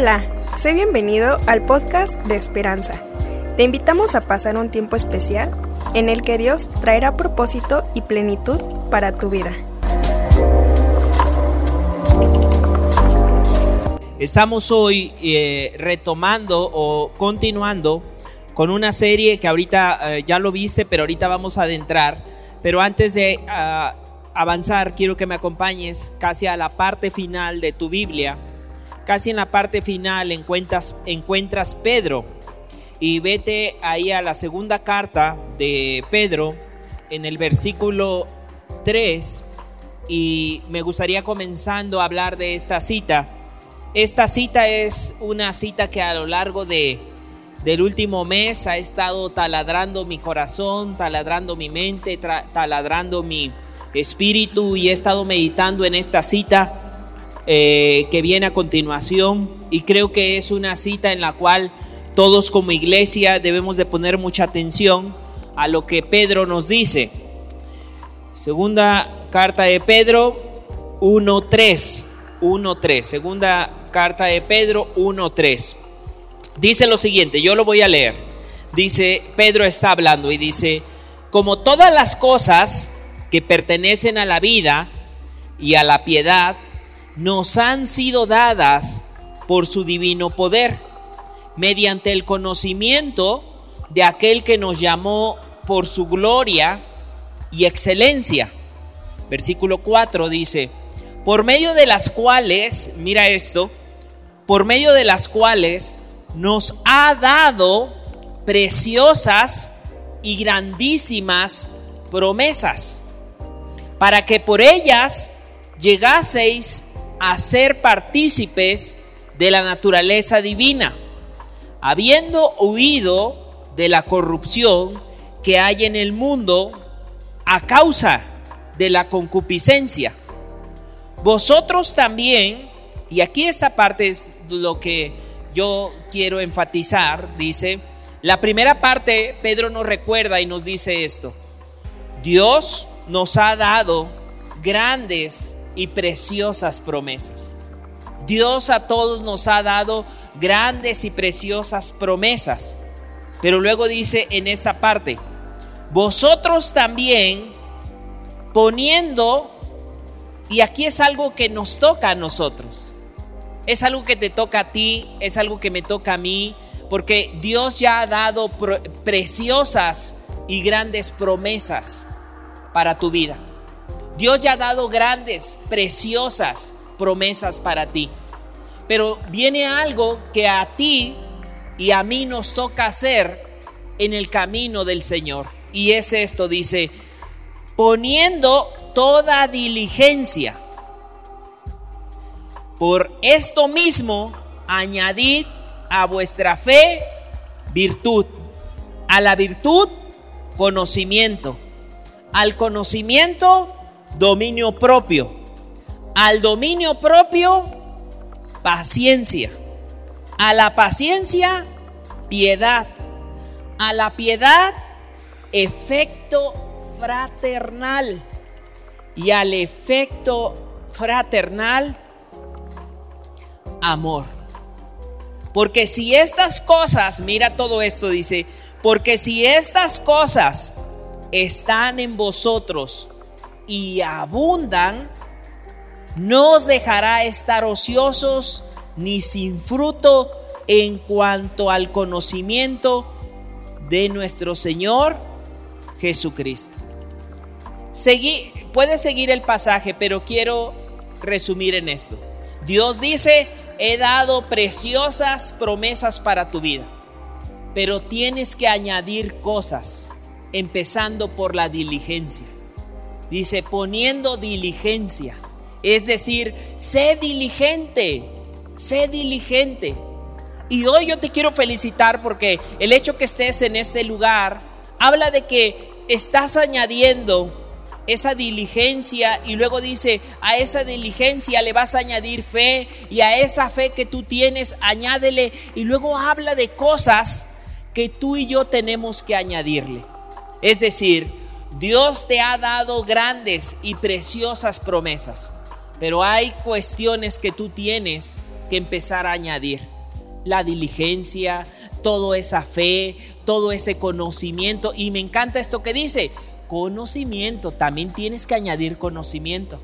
Hola, sé bienvenido al podcast de Esperanza. Te invitamos a pasar un tiempo especial en el que Dios traerá propósito y plenitud para tu vida. Estamos hoy eh, retomando o continuando con una serie que ahorita eh, ya lo viste, pero ahorita vamos a adentrar. Pero antes de ah, avanzar, quiero que me acompañes casi a la parte final de tu Biblia. Casi en la parte final encuentras, encuentras Pedro. Y vete ahí a la segunda carta de Pedro, en el versículo 3. Y me gustaría comenzando a hablar de esta cita. Esta cita es una cita que a lo largo de del último mes ha estado taladrando mi corazón, taladrando mi mente, taladrando mi espíritu y he estado meditando en esta cita eh, que viene a continuación y creo que es una cita en la cual todos como iglesia debemos de poner mucha atención a lo que Pedro nos dice. Segunda carta de Pedro 1.3, 1.3, segunda carta de Pedro 1.3. Dice lo siguiente, yo lo voy a leer. Dice, Pedro está hablando y dice, como todas las cosas que pertenecen a la vida y a la piedad, nos han sido dadas por su divino poder, mediante el conocimiento de aquel que nos llamó por su gloria y excelencia. Versículo 4 dice, por medio de las cuales, mira esto, por medio de las cuales nos ha dado preciosas y grandísimas promesas, para que por ellas llegaseis a ser partícipes de la naturaleza divina, habiendo huido de la corrupción que hay en el mundo a causa de la concupiscencia. Vosotros también, y aquí esta parte es lo que yo quiero enfatizar, dice, la primera parte, Pedro nos recuerda y nos dice esto. Dios nos ha dado grandes y preciosas promesas. Dios a todos nos ha dado grandes y preciosas promesas. Pero luego dice en esta parte, vosotros también poniendo, y aquí es algo que nos toca a nosotros, es algo que te toca a ti, es algo que me toca a mí, porque Dios ya ha dado preciosas y grandes promesas para tu vida. Dios ya ha dado grandes, preciosas promesas para ti. Pero viene algo que a ti y a mí nos toca hacer en el camino del Señor. Y es esto, dice, poniendo toda diligencia por esto mismo, añadid a vuestra fe virtud, a la virtud conocimiento, al conocimiento dominio propio, al dominio propio paciencia, a la paciencia piedad, a la piedad efecto fraternal. Y al efecto fraternal amor. Porque si estas cosas, mira todo esto, dice, porque si estas cosas están en vosotros y abundan, no os dejará estar ociosos ni sin fruto en cuanto al conocimiento de nuestro Señor Jesucristo. Puedes seguir el pasaje, pero quiero resumir en esto. Dios dice, he dado preciosas promesas para tu vida, pero tienes que añadir cosas, empezando por la diligencia. Dice, poniendo diligencia, es decir, sé diligente, sé diligente. Y hoy yo te quiero felicitar porque el hecho que estés en este lugar habla de que estás añadiendo esa diligencia y luego dice, a esa diligencia le vas a añadir fe y a esa fe que tú tienes, añádele y luego habla de cosas que tú y yo tenemos que añadirle. Es decir, Dios te ha dado grandes y preciosas promesas, pero hay cuestiones que tú tienes que empezar a añadir la diligencia, toda esa fe, todo ese conocimiento. Y me encanta esto que dice, conocimiento, también tienes que añadir conocimiento.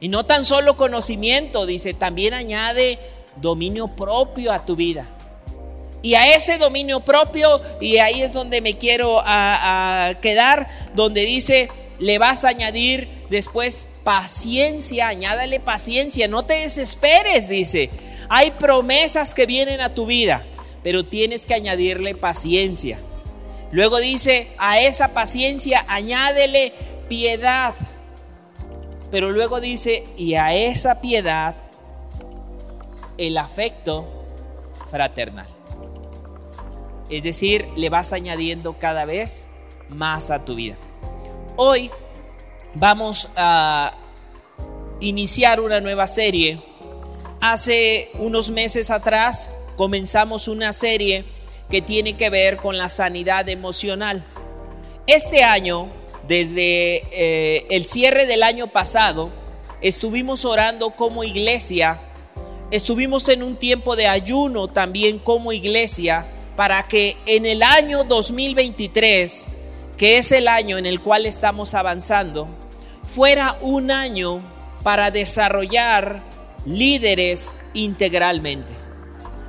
Y no tan solo conocimiento, dice, también añade dominio propio a tu vida. Y a ese dominio propio, y ahí es donde me quiero quedar, donde dice, le vas a añadir después paciencia, añádale paciencia, no te desesperes, dice. Hay promesas que vienen a tu vida, pero tienes que añadirle paciencia. Luego dice, a esa paciencia añádele piedad. Pero luego dice, y a esa piedad el afecto fraternal. Es decir, le vas añadiendo cada vez más a tu vida. Hoy vamos a iniciar una nueva serie. Hace unos meses atrás comenzamos una serie que tiene que ver con la sanidad emocional. Este año, desde eh, el cierre del año pasado, estuvimos orando como iglesia, estuvimos en un tiempo de ayuno también como iglesia para que en el año 2023, que es el año en el cual estamos avanzando, fuera un año para desarrollar líderes integralmente.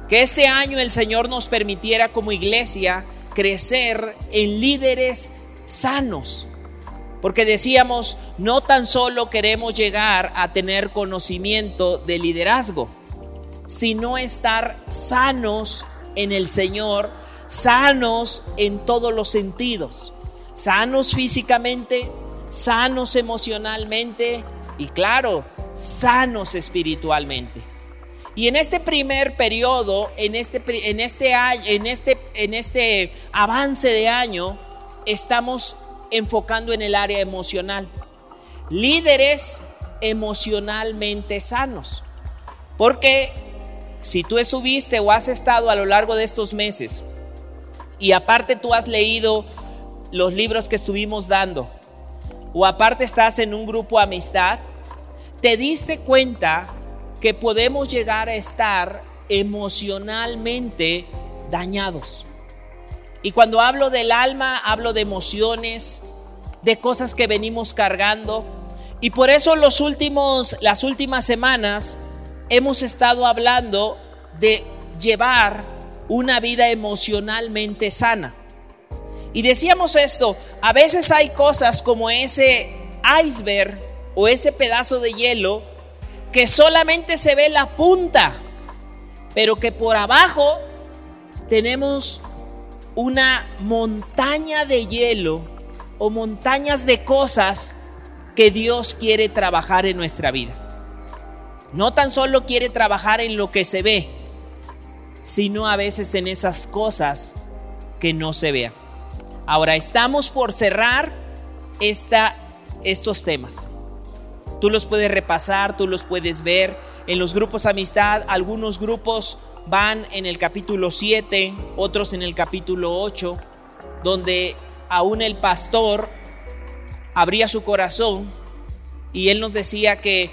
Que este año el Señor nos permitiera como iglesia crecer en líderes sanos. Porque decíamos, no tan solo queremos llegar a tener conocimiento de liderazgo, sino estar sanos en el Señor, sanos en todos los sentidos, sanos físicamente, sanos emocionalmente y claro, sanos espiritualmente. Y en este primer periodo, en este, en este, en este, en este avance de año, estamos enfocando en el área emocional. Líderes emocionalmente sanos. Porque si tú estuviste o has estado a lo largo de estos meses y aparte tú has leído los libros que estuvimos dando, o aparte estás en un grupo amistad, te diste cuenta que podemos llegar a estar emocionalmente dañados. Y cuando hablo del alma, hablo de emociones, de cosas que venimos cargando. Y por eso los últimos, las últimas semanas hemos estado hablando de llevar una vida emocionalmente sana. Y decíamos esto, a veces hay cosas como ese iceberg o ese pedazo de hielo que solamente se ve la punta, pero que por abajo tenemos una montaña de hielo o montañas de cosas que Dios quiere trabajar en nuestra vida. No tan solo quiere trabajar en lo que se ve, sino a veces en esas cosas que no se vean. Ahora estamos por cerrar esta, estos temas. Tú los puedes repasar, tú los puedes ver en los grupos amistad. Algunos grupos van en el capítulo 7, otros en el capítulo 8, donde aún el pastor abría su corazón y él nos decía que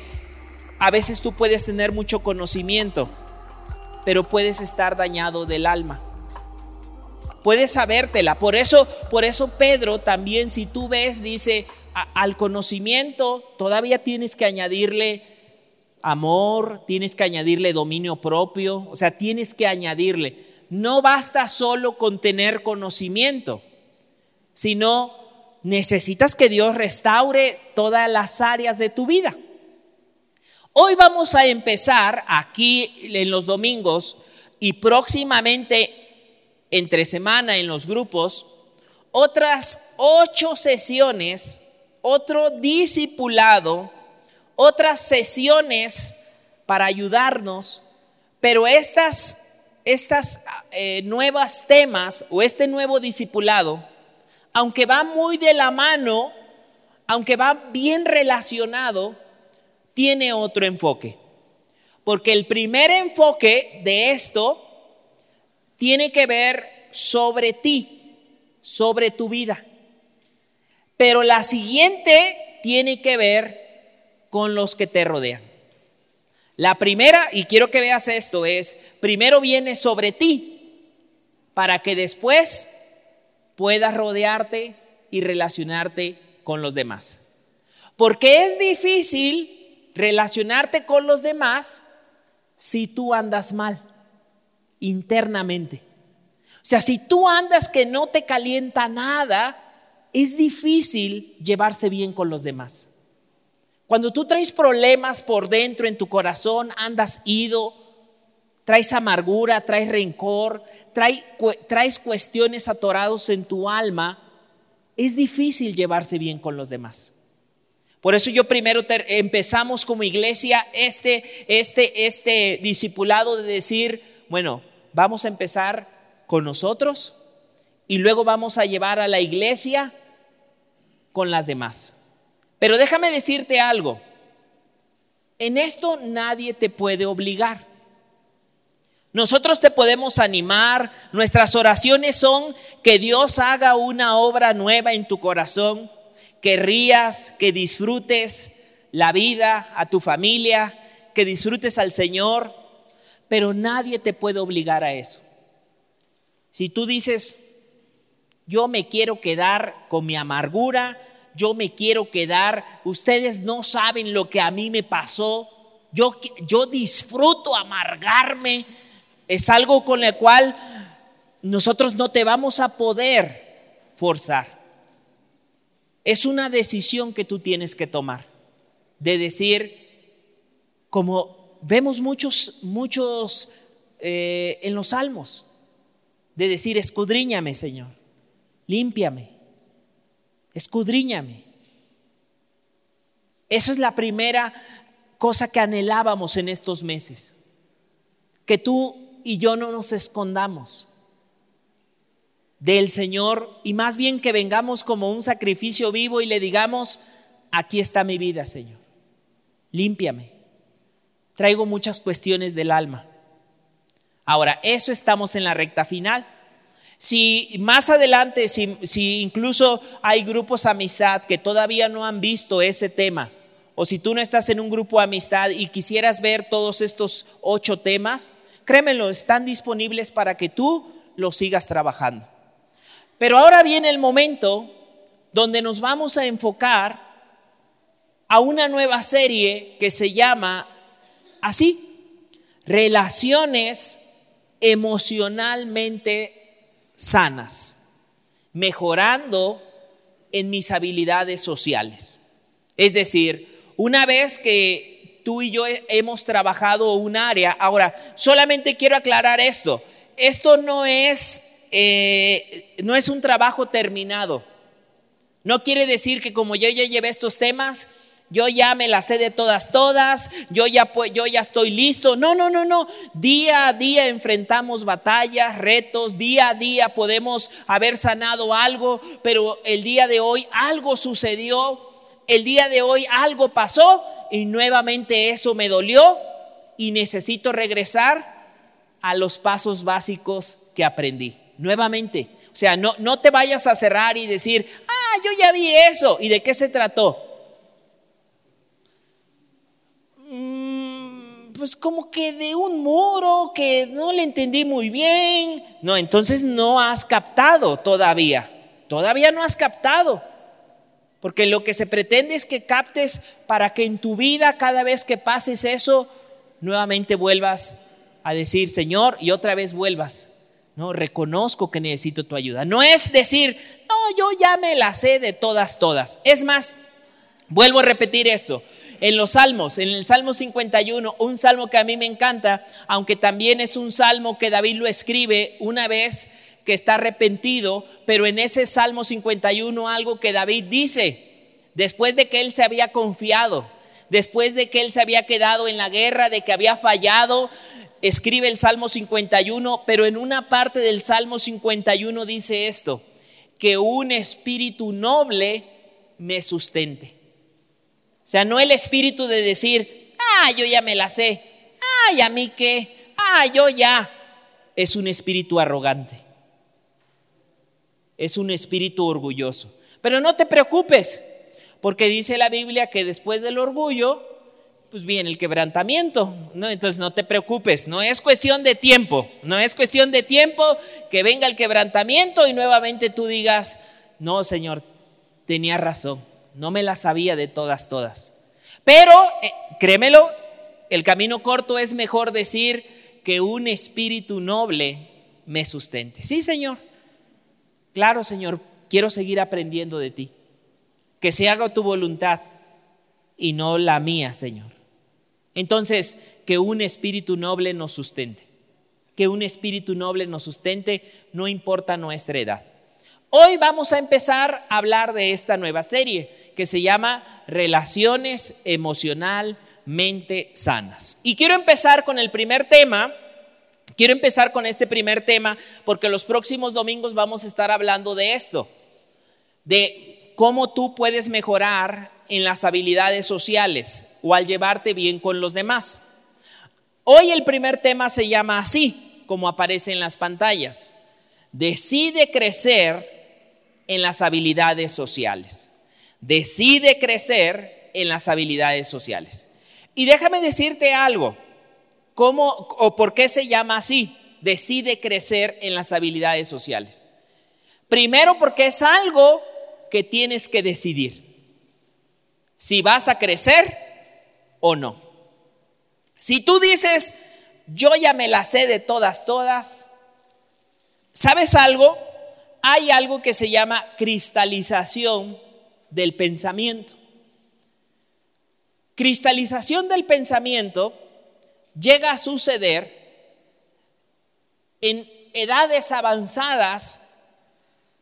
a veces tú puedes tener mucho conocimiento, pero puedes estar dañado del alma puedes sabértela. Por eso, por eso Pedro también, si tú ves, dice, al conocimiento todavía tienes que añadirle amor, tienes que añadirle dominio propio, o sea, tienes que añadirle. No basta solo con tener conocimiento, sino necesitas que Dios restaure todas las áreas de tu vida. Hoy vamos a empezar aquí en los domingos y próximamente entre semana en los grupos, otras ocho sesiones, otro discipulado, otras sesiones para ayudarnos, pero estas, estas eh, nuevas temas o este nuevo discipulado, aunque va muy de la mano, aunque va bien relacionado, tiene otro enfoque. Porque el primer enfoque de esto tiene que ver sobre ti, sobre tu vida. Pero la siguiente tiene que ver con los que te rodean. La primera, y quiero que veas esto, es, primero viene sobre ti, para que después puedas rodearte y relacionarte con los demás. Porque es difícil relacionarte con los demás si tú andas mal internamente. O sea, si tú andas que no te calienta nada, es difícil llevarse bien con los demás. Cuando tú traes problemas por dentro en tu corazón, andas ido, traes amargura, traes rencor, traes, cuestiones atorados en tu alma, es difícil llevarse bien con los demás. Por eso yo primero empezamos como iglesia este, este, este discipulado de decir, bueno, vamos a empezar con nosotros y luego vamos a llevar a la iglesia con las demás. Pero déjame decirte algo, en esto nadie te puede obligar. Nosotros te podemos animar, nuestras oraciones son que Dios haga una obra nueva en tu corazón, que rías, que disfrutes la vida, a tu familia, que disfrutes al Señor, pero nadie te puede obligar a eso. Si tú dices, yo me quiero quedar con mi amargura, yo me quiero quedar, ustedes no saben lo que a mí me pasó, yo, yo disfruto amargarme, es algo con el cual nosotros no te vamos a poder forzar. Es una decisión que tú tienes que tomar, de decir, como vemos muchos, muchos eh, en los salmos, de decir, escudriñame, Señor, límpiame, escudriñame. Eso es la primera cosa que anhelábamos en estos meses, que tú y yo no nos escondamos del Señor y más bien que vengamos como un sacrificio vivo y le digamos, aquí está mi vida, Señor, límpiame. Traigo muchas cuestiones del alma. Ahora, eso estamos en la recta final. Si más adelante, si, incluso hay grupos amistad que todavía no han visto ese tema, o si tú no estás en un grupo amistad y quisieras ver todos estos ocho temas, créemelo, están disponibles para que tú los sigas trabajando. Pero ahora viene el momento donde nos vamos a enfocar a una nueva serie que se llama así, Relaciones emocionalmente sanas, mejorando en mis habilidades sociales. Es decir, una vez que tú y yo hemos trabajado un área, ahora solamente quiero aclarar esto, esto no es, eh, no es un trabajo terminado. No quiere decir que como yo ya llevé estos temas, yo ya me la sé de todas, todas, yo ya, yo ya estoy listo. No, no, no, no. Día a día enfrentamos batallas, retos, día a día podemos haber sanado algo, pero el día de hoy algo sucedió, el día de hoy algo pasó y nuevamente eso me dolió y necesito regresar a los pasos básicos que aprendí. Nuevamente. O sea, no, no te vayas a cerrar y decir, ah, yo ya vi eso. ¿Y de qué se trató? pues como que de un muro que no le entendí muy bien. No, entonces no has captado todavía. Todavía no has captado. Porque lo que se pretende es que captes para que en tu vida, cada vez que pases eso, nuevamente vuelvas a decir, Señor, y otra vez vuelvas. No, reconozco que necesito tu ayuda. No es decir, no, yo ya me la sé de todas, todas. Es más, vuelvo a repetir esto en los salmos, en el Salmo 51, un salmo que a mí me encanta, aunque también es un salmo que David lo escribe una vez que está arrepentido, pero en ese Salmo 51 algo que David dice, después de que él se había confiado, después de que él se había quedado en la guerra, de que había fallado, escribe el Salmo 51, pero en una parte del Salmo 51 dice esto, que un espíritu noble me sustente. O sea, no el espíritu de decir, ah, yo ya me la sé, ay, a mí qué, ah, yo ya. Es un espíritu arrogante. Es un espíritu orgulloso. Pero no te preocupes, porque dice la Biblia que después del orgullo pues viene el quebrantamiento, ¿no? Entonces no te preocupes, no es cuestión de tiempo, no es cuestión de tiempo que venga el quebrantamiento y nuevamente tú digas, no, Señor, tenía razón, no me la sabía de todas, todas. Pero, eh, créemelo, el camino corto es mejor decir que un espíritu noble me sustente. Sí, Señor. Claro, Señor, quiero seguir aprendiendo de ti. Que se haga tu voluntad y no la mía, Señor. Entonces, que un espíritu noble nos sustente. Que un espíritu noble nos sustente, no importa nuestra edad. Hoy vamos a empezar a hablar de esta nueva serie que se llama Relaciones Emocionalmente Sanas. Y quiero empezar con el primer tema. Quiero empezar con este primer tema porque los próximos domingos vamos a estar hablando de esto, de cómo tú puedes mejorar en las habilidades sociales o al llevarte bien con los demás. Hoy el primer tema se llama así, como aparece en las pantallas. Decide crecer en las habilidades sociales. Decide crecer en las habilidades sociales. Y déjame decirte algo, ¿cómo o por qué se llama así? Decide crecer en las habilidades sociales. Primero porque es algo que tienes que decidir si vas a crecer o no. Si tú dices, yo ya me la sé de todas, todas, ¿sabes algo? Hay algo que se llama cristalización del pensamiento. Cristalización del pensamiento llega a suceder en edades avanzadas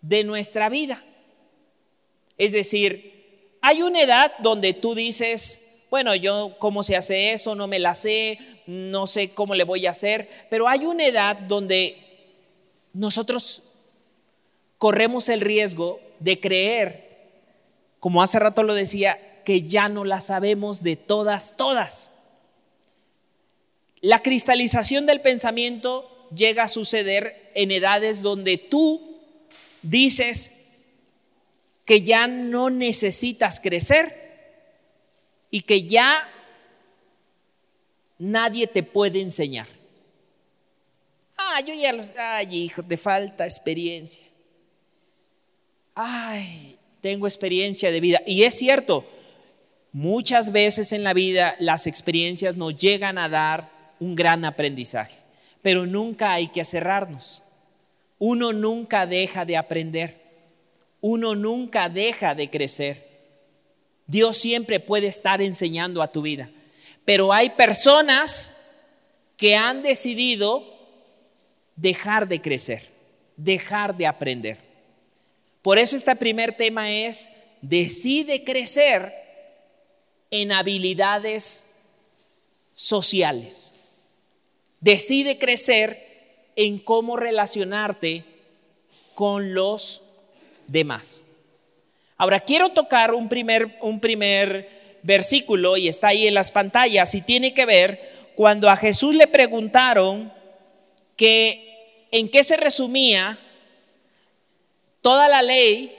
de nuestra vida. Es decir, hay una edad donde tú dices, bueno, yo cómo se hace eso, no me la sé, no sé cómo le voy a hacer, pero hay una edad donde nosotros corremos el riesgo de creer, como hace rato lo decía, que ya no la sabemos de todas, todas. La cristalización del pensamiento llega a suceder en edades donde tú dices, que ya no necesitas crecer y que ya nadie te puede enseñar. Ah, yo ya los, ay hijo, te falta experiencia. Ay, tengo experiencia de vida. Y es cierto, muchas veces en la vida las experiencias nos llegan a dar un gran aprendizaje, pero nunca hay que cerrarnos. Uno nunca deja de aprender uno nunca deja de crecer. Dios siempre puede estar enseñando a tu vida. Pero hay personas que han decidido dejar de crecer, dejar de aprender. Por eso este primer tema es, decide crecer en habilidades sociales. Decide crecer en cómo relacionarte con los Ahora, quiero tocar un primer, un primer versículo y está ahí en las pantallas y tiene que ver cuando a Jesús le preguntaron que en qué se resumía toda la ley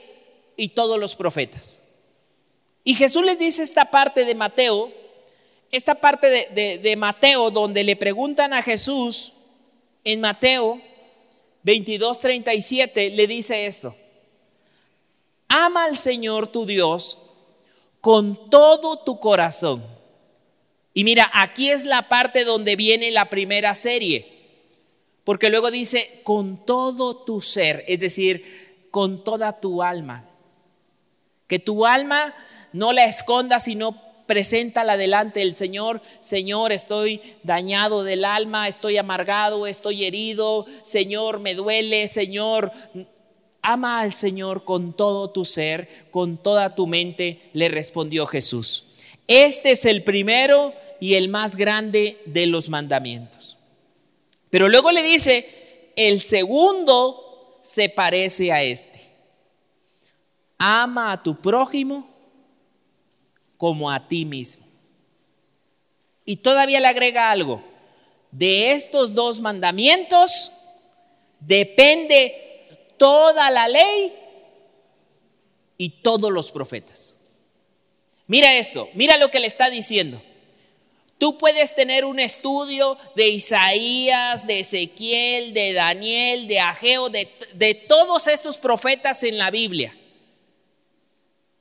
y todos los profetas. Y Jesús les dice esta parte de Mateo, esta parte de, de Mateo donde le preguntan a Jesús en Mateo 22, 37, le dice esto. Ama al Señor tu Dios con todo tu corazón. Y mira, aquí es la parte donde viene la primera serie. Porque luego dice, con todo tu ser, es decir, con toda tu alma. Que tu alma no la esconda, sino preséntala delante del Señor. Señor, estoy dañado del alma, estoy amargado, estoy herido. Señor, me duele. Señor, Ama al Señor con todo tu ser, con toda tu mente, le respondió Jesús. Este es el primero y el más grande de los mandamientos. Pero luego le dice, el segundo se parece a este. Ama a tu prójimo como a ti mismo. Y todavía le agrega algo. De estos dos mandamientos depende toda la ley y todos los profetas. Mira esto, mira lo que le está diciendo. Tú puedes tener un estudio de Isaías, de Ezequiel, de Daniel, de Ageo, de, de todos estos profetas en la Biblia.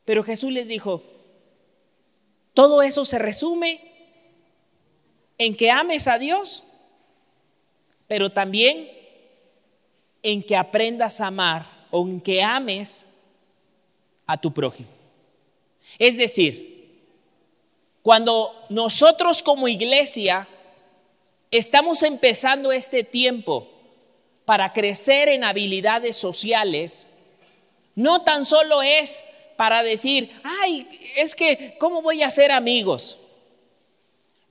Pero Jesús les dijo, todo eso se resume en que ames a Dios, pero también en que aprendas a amar o en que ames a tu prójimo. Es decir, cuando nosotros como iglesia estamos empezando este tiempo para crecer en habilidades sociales, no tan solo es para decir, ay, es que, ¿cómo voy a ser amigos?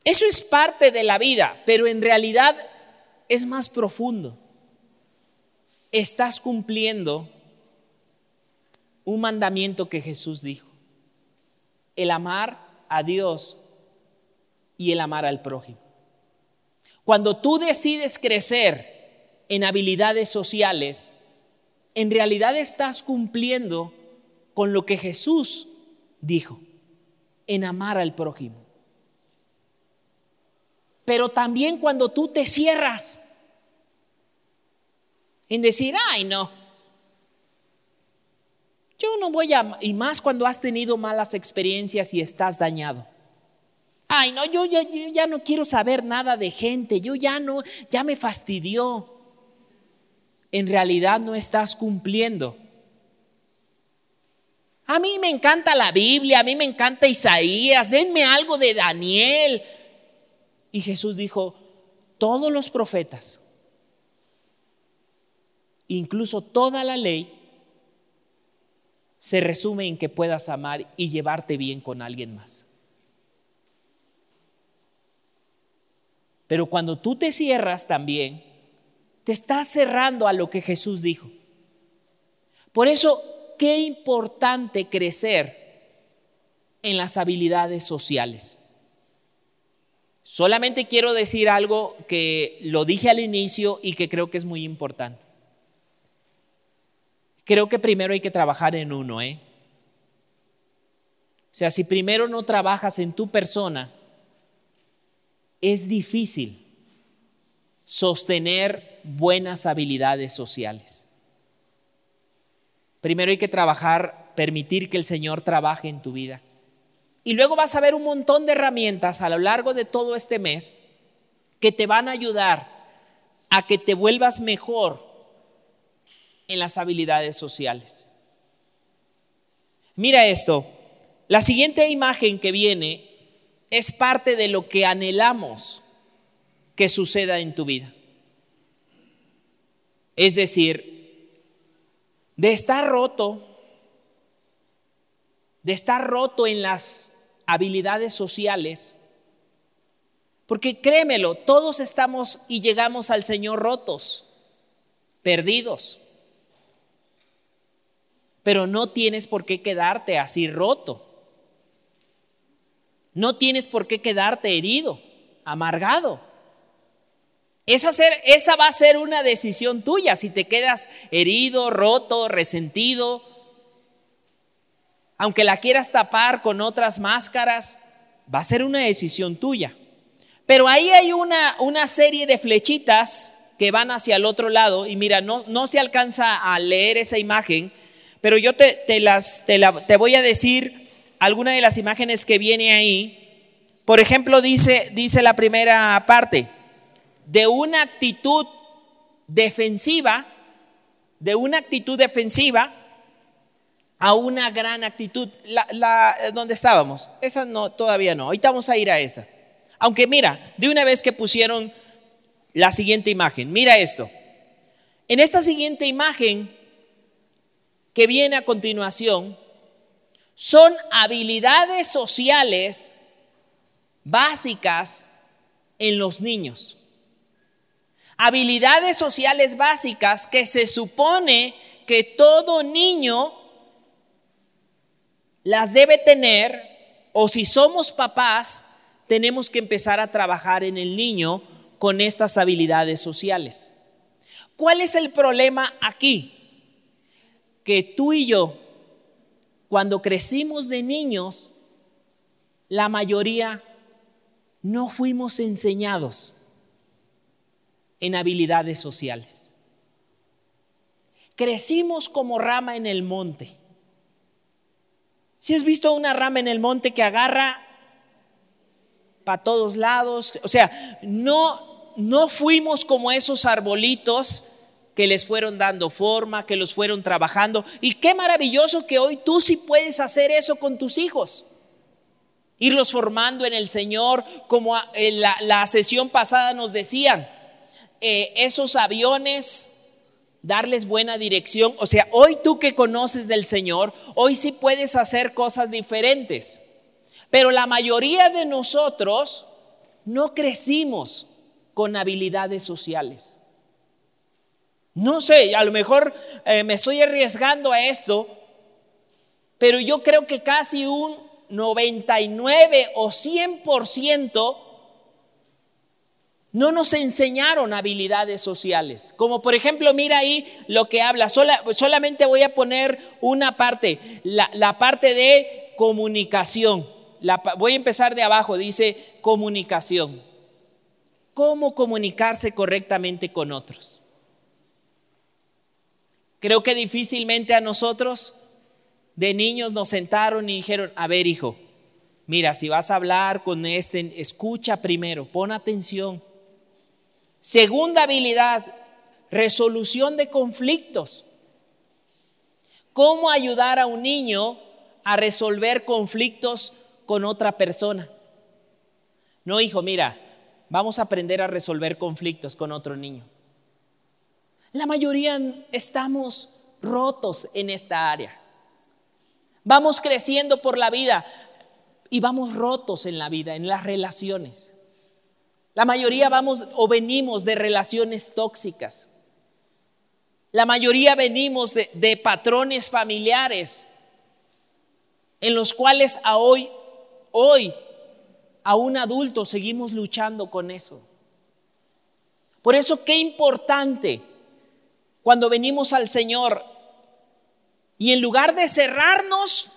Eso es parte de la vida, pero en realidad es más profundo. Estás cumpliendo un mandamiento que Jesús dijo, el amar a Dios y el amar al prójimo. Cuando tú decides crecer en habilidades sociales, en realidad estás cumpliendo con lo que Jesús dijo, en amar al prójimo. Pero también cuando tú te cierras en decir, ay no, yo no voy a, y más cuando has tenido malas experiencias y estás dañado. Ay, no, yo, yo, ya no quiero saber nada de gente, yo ya no, ya me fastidió. En realidad no estás cumpliendo. A mí me encanta la Biblia, a mí me encanta Isaías, denme algo de Daniel. Y Jesús dijo, todos los profetas, incluso toda la ley, se resume en que puedas amar y llevarte bien con alguien más. Pero cuando tú te cierras también, te estás cerrando a lo que Jesús dijo. Por eso, qué importante crecer en las habilidades sociales. Solamente quiero decir algo que lo dije al inicio y que creo que es muy importante creo que primero hay que trabajar en uno, ¿eh? O sea, si primero no trabajas en tu persona, es difícil sostener buenas habilidades sociales. Primero hay que trabajar, permitir que el Señor trabaje en tu vida. Y luego vas a ver un montón de herramientas a lo largo de todo este mes que te van a ayudar a que te vuelvas mejor en las habilidades sociales. Mira esto, la siguiente imagen que viene es parte de lo que anhelamos que suceda en tu vida. Es decir, de estar roto, de estar roto en las habilidades sociales, porque créemelo, todos estamos y llegamos al Señor rotos, perdidos pero no tienes por qué quedarte así roto. No tienes por qué quedarte herido, amargado. Esa, esa va a ser una decisión tuya si te quedas herido, roto, resentido. Aunque la quieras tapar con otras máscaras, va a ser una decisión tuya. Pero ahí hay una, una serie de flechitas que van hacia el otro lado y mira, no, no se alcanza a leer esa imagen, pero yo te, las, te, voy a decir alguna de las imágenes que viene ahí. Por ejemplo, dice, dice la primera parte, de una actitud defensiva, de una actitud defensiva a una gran actitud. La, ¿Dónde estábamos? Esa no, todavía no. Ahorita vamos a ir a esa. Aunque mira, de una vez que pusieron la siguiente imagen, mira esto. En esta siguiente imagen que viene a continuación son habilidades sociales básicas en los niños. Habilidades sociales básicas que se supone que todo niño las debe tener o si somos papás tenemos que empezar a trabajar en el niño con estas habilidades sociales. ¿Cuál es el problema aquí? Que tú y yo, cuando crecimos de niños, la mayoría no fuimos enseñados en habilidades sociales. Crecimos como rama en el monte. Si has visto una rama en el monte que agarra para todos lados, o sea, no, no fuimos como esos arbolitos que les fueron dando forma, que los fueron trabajando. Y qué maravilloso que hoy tú sí puedes hacer eso con tus hijos. Irlos formando en el Señor, como en la, sesión pasada nos decían, eh, esos aviones, darles buena dirección. O sea, hoy tú que conoces del Señor, hoy sí puedes hacer cosas diferentes. Pero la mayoría de nosotros no crecimos con habilidades sociales. No sé, a lo mejor eh, me estoy arriesgando a esto, pero yo creo que casi un 99 o 100% no nos enseñaron habilidades sociales. Como por ejemplo, mira ahí lo que habla. solamente voy a poner una parte, la, parte de comunicación. voy a empezar de abajo, dice comunicación. ¿Cómo comunicarse correctamente con otros? Creo que difícilmente a nosotros de niños nos sentaron y dijeron, a ver hijo, mira, si vas a hablar con este, escucha primero, pon atención. Segunda habilidad, resolución de conflictos. ¿Cómo ayudar a un niño a resolver conflictos con otra persona? No, hijo, mira, vamos a aprender a resolver conflictos con otro niño. La mayoría estamos rotos en esta área. Vamos creciendo por la vida y vamos rotos en la vida, en las relaciones. La mayoría vamos o venimos de relaciones tóxicas. La mayoría venimos de, patrones familiares en los cuales a hoy, hoy, a un adulto seguimos luchando con eso. Por eso qué importante cuando venimos al Señor y en lugar de cerrarnos,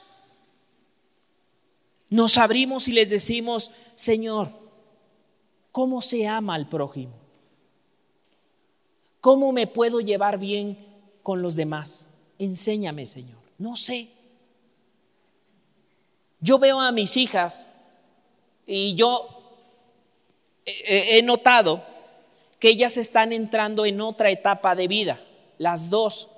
nos abrimos y les decimos, Señor, ¿cómo se ama al prójimo? ¿Cómo me puedo llevar bien con los demás? Enséñame, Señor. No sé. Yo veo a mis hijas y yo he notado que ellas están entrando en otra etapa de vida las dos.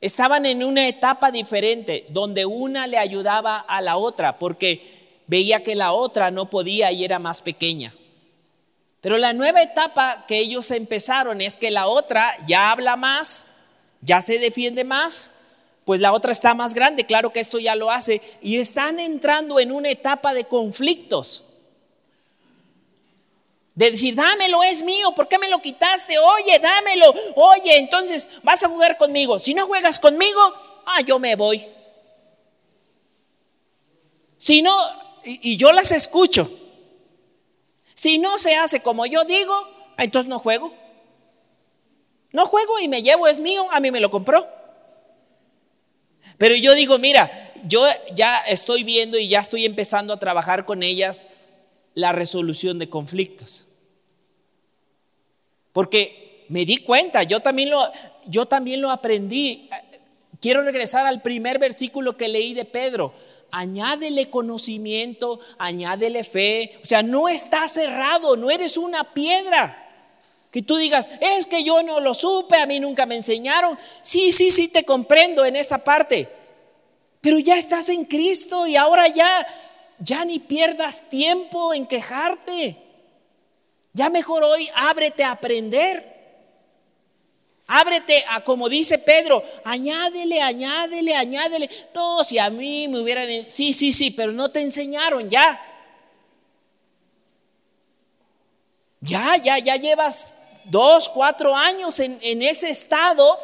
Estaban en una etapa diferente, donde una le ayudaba a la otra, porque veía que la otra no podía y era más pequeña. Pero la nueva etapa que ellos empezaron es que la otra ya habla más, ya se defiende más, pues la otra está más grande, claro que esto ya lo hace, y están entrando en una etapa de conflictos. De decir, dámelo, es mío, ¿por qué me lo quitaste? Oye, dámelo. Oye, entonces vas a jugar conmigo. Si no juegas conmigo, ah, yo me voy. Si no, y, yo las escucho. Si no se hace como yo digo, entonces no juego. No juego y me llevo, es mío, a mí me lo compró. Pero yo digo, mira, yo ya estoy viendo y ya estoy empezando a trabajar con ellas la resolución de conflictos. Porque me di cuenta, yo también lo, yo también lo aprendí. Quiero regresar al primer versículo que leí de Pedro. Añádele conocimiento, añádele fe. O sea, no está cerrado, no eres una piedra. Que tú digas, es que yo no lo supe, a mí nunca me enseñaron. Sí, sí, sí, te comprendo en esa parte. Pero ya estás en Cristo y ahora ya ya ni pierdas tiempo en quejarte. Ya mejor hoy ábrete a aprender. Ábrete a, como dice Pedro, añádele, añádele, añádele. No, si a mí me hubieran... Sí, sí, sí, pero no te enseñaron ya. Ya, ya, ya llevas dos, cuatro años en, en ese estado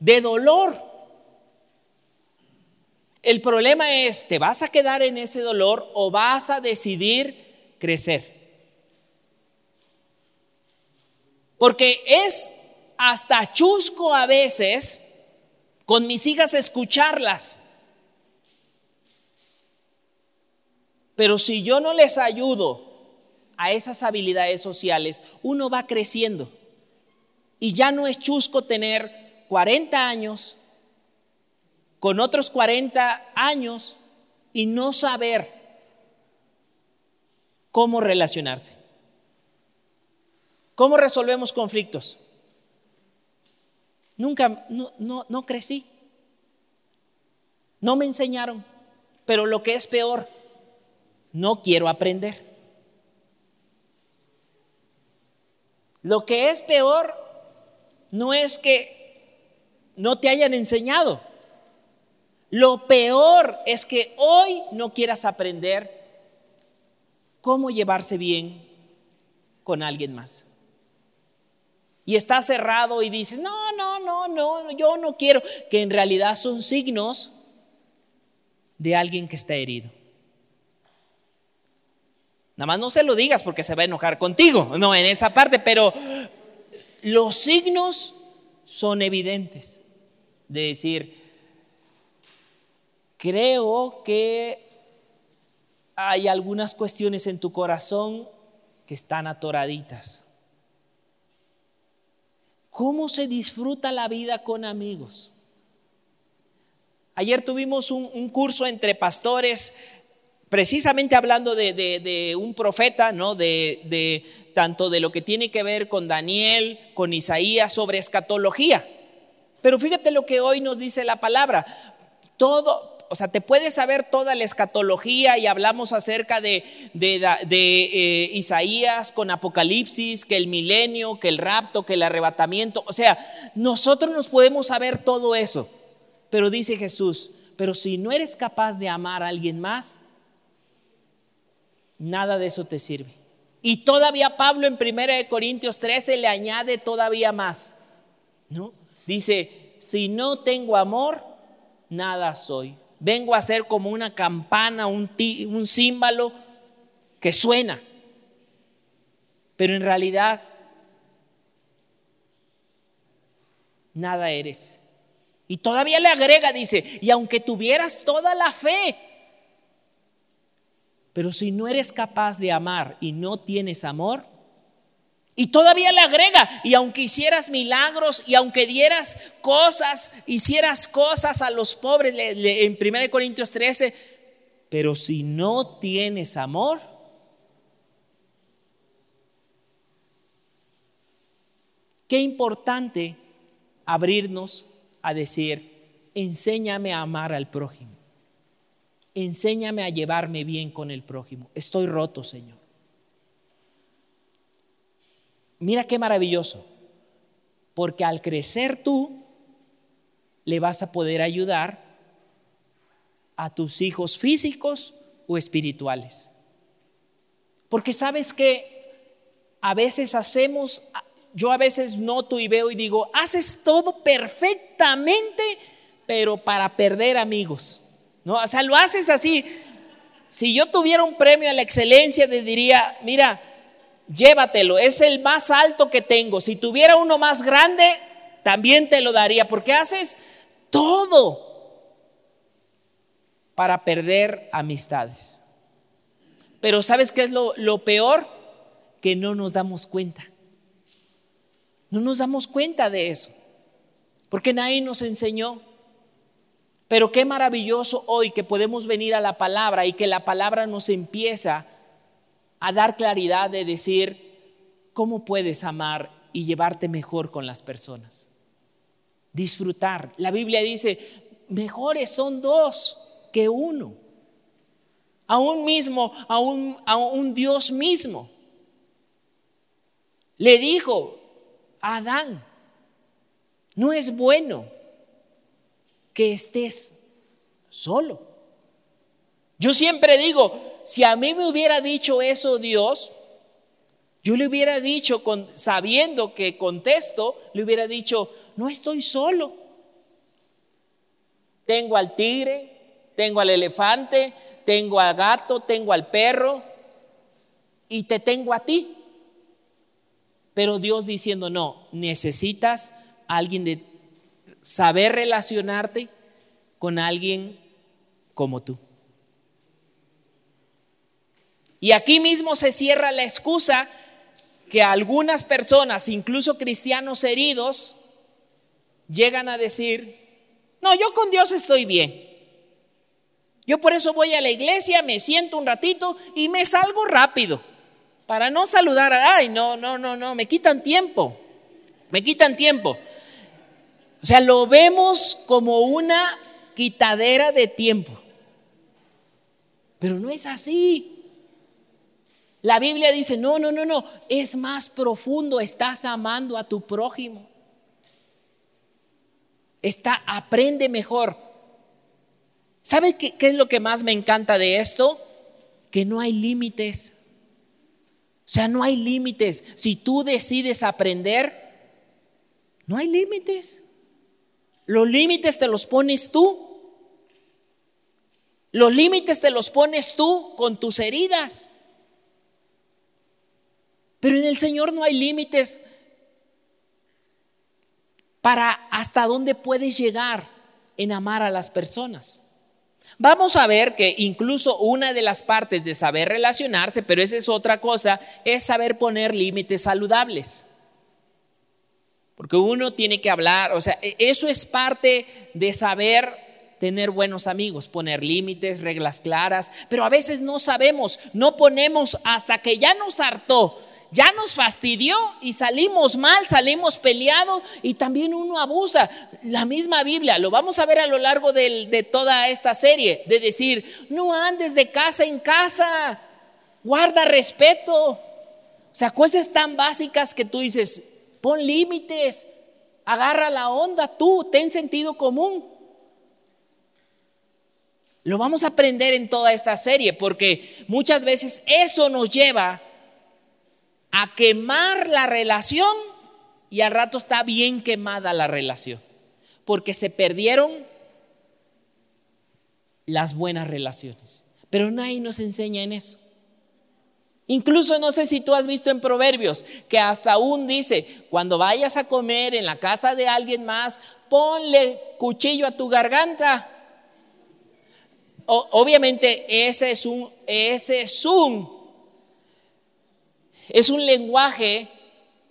de dolor. El problema es, ¿te vas a quedar en ese dolor o vas a decidir crecer? Porque es hasta chusco a veces con mis hijas escucharlas. Pero si yo no les ayudo a esas habilidades sociales, uno va creciendo. Y ya no es chusco tener 40 años con otros 40 años y no saber cómo relacionarse. ¿Cómo resolvemos conflictos? Nunca, no, no, no crecí. No me enseñaron. Pero lo que es peor, no quiero aprender. Lo que es peor no es que no te hayan enseñado. Lo peor es que hoy no quieras aprender cómo llevarse bien con alguien más. Y estás cerrado y dices, no, no, no, no, yo no quiero, que en realidad son signos de alguien que está herido. Nada más no se lo digas porque se va a enojar contigo, no en esa parte, pero los signos son evidentes de decir, creo que hay algunas cuestiones en tu corazón que están atoraditas. ¿Cómo se disfruta la vida con amigos? Ayer tuvimos un, curso entre pastores precisamente hablando de, un profeta, ¿no? De, tanto de lo que tiene que ver con Daniel, con Isaías, sobre escatología. Pero fíjate lo que hoy nos dice la palabra. Todo, o sea, te puedes saber toda la escatología y hablamos acerca de, eh, Isaías con Apocalipsis, que el milenio, que el rapto, que el arrebatamiento. O sea, nosotros nos podemos saber todo eso. Pero dice Jesús, pero si no eres capaz de amar a alguien más, nada de eso te sirve. Y todavía Pablo en 1 Corintios 13 le añade todavía más. ¿No? Dice, si no tengo amor, nada soy. Vengo a ser como una campana, un, un címbalo que suena. Pero en realidad, nada eres. Y todavía le agrega, dice, y aunque tuvieras toda la fe, pero si no eres capaz de amar y no tienes amor, y todavía le agrega, y aunque hicieras milagros y aunque dieras cosas, hicieras cosas a los pobres, en 1 Corintios 13, pero si no tienes amor, qué importante abrirnos a decir, enséñame a amar al prójimo enséñame a llevarme bien con el prójimo. Estoy roto, Señor. Mira qué maravilloso, porque al crecer tú, le vas a poder ayudar a tus hijos físicos o espirituales. Porque sabes que a veces hacemos, yo a veces noto y veo y digo, haces todo perfectamente, pero para perder amigos. ¿no? O sea, lo haces así. Si yo tuviera un premio a la excelencia, te diría, mira, llévatelo, es el más alto que tengo. Si tuviera uno más grande, también te lo daría, porque haces todo para perder amistades. Pero ¿sabes qué es lo, lo peor? Que no nos damos cuenta. No nos damos cuenta de eso, porque nadie nos enseñó. Pero qué maravilloso hoy que podemos venir a la palabra y que la palabra nos empieza a dar claridad de decir cómo puedes amar y llevarte mejor con las personas. Disfrutar. La Biblia dice, mejores son dos que uno. A un mismo, a un, a un Dios mismo. Le dijo a Adán, no es bueno que estés solo. Yo siempre digo, si a mí me hubiera dicho eso Dios, yo le hubiera dicho, sabiendo que contesto, le hubiera dicho, no estoy solo. Tengo al tigre, tengo al elefante, tengo al gato, tengo al perro y te tengo a ti. Pero Dios diciendo, no, necesitas alguien de saber relacionarte con alguien como tú. Y aquí mismo se cierra la excusa que algunas personas, incluso cristianos heridos, llegan a decir, no, yo con Dios estoy bien. Yo por eso voy a la iglesia, me siento un ratito y me salgo rápido para no saludar. Ay, no, no, no, no, me quitan tiempo. Me quitan tiempo. O sea, lo vemos como una quitadera de tiempo. Pero no es así. La Biblia dice, no, no, no, no, es más profundo, estás amando a tu prójimo. Está, aprende mejor. ¿Sabe qué, qué es lo que más me encanta de esto? Que no hay límites. O sea, no hay límites. Si tú decides aprender, no hay límites. Los límites te los pones tú. Los límites te los pones tú con tus heridas. Pero en el Señor no hay límites para hasta dónde puedes llegar en amar a las personas. Vamos a ver que incluso una de las partes de saber relacionarse, pero esa es otra cosa, es saber poner límites saludables. Porque uno tiene que hablar, o sea, e, eso es parte de saber tener buenos amigos, poner límites, reglas claras, pero a veces no sabemos, no ponemos hasta que ya nos hartó, ya nos fastidió y salimos mal, salimos peleados y también uno abusa. La misma Biblia, lo vamos a ver a lo largo de, toda esta serie, de decir, no andes de casa en casa, guarda respeto. O sea, cosas tan básicas que tú dices, pon límites, agarra la onda tú, ten sentido común. Lo vamos a aprender en toda esta serie porque muchas veces eso nos lleva a quemar la relación y al rato está bien quemada la relación, porque se perdieron las buenas relaciones. Pero nadie nos enseña en eso. Incluso no sé si tú has visto en Proverbios que hasta aún dice, cuando vayas a comer en la casa de alguien más, ponle cuchillo a tu garganta. obviamente ese es un, ese es un es un lenguaje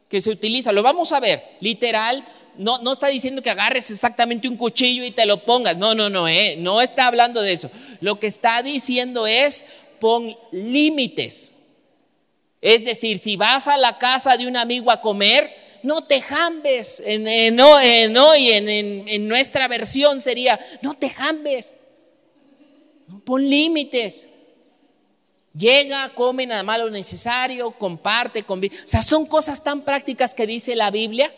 que se utiliza, lo vamos a ver, literal, no, no está diciendo que agarres exactamente un cuchillo y te lo pongas, no, no, no, eh, no está hablando de eso. Lo que está diciendo es pon límites. Es decir, si vas a la casa de un amigo a comer, no te jambes. En, en, nuestra versión sería, no te jambes. pon límites. Llega, come nada más lo necesario, comparte, convive. O sea, son cosas tan prácticas que dice la Biblia,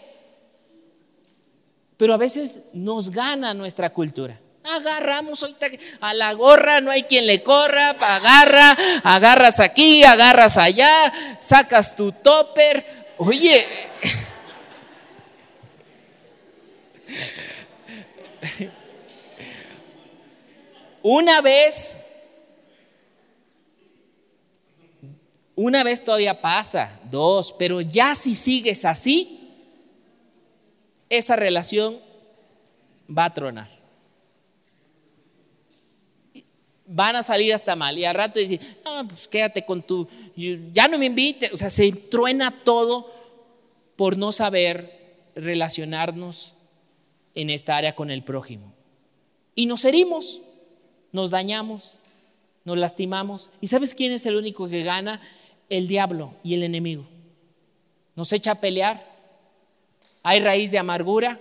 pero a veces nos gana nuestra cultura. Agarramos ahorita a la gorra, no hay quien le corra, agarra, agarras aquí, agarras allá, sacas tu topper. Oye, una vez Una vez todavía pasa, dos, pero ya si sigues así, esa relación va a tronar. Van a salir hasta mal y al rato dicen, no, pues quédate con tu, ya no me invites. O sea, se truena todo por no saber relacionarnos en esta área con el prójimo. Y nos herimos, nos dañamos, nos lastimamos. ¿Y sabes quién es el único que gana? El diablo y el enemigo. Nos echa a pelear. Hay raíz de amargura.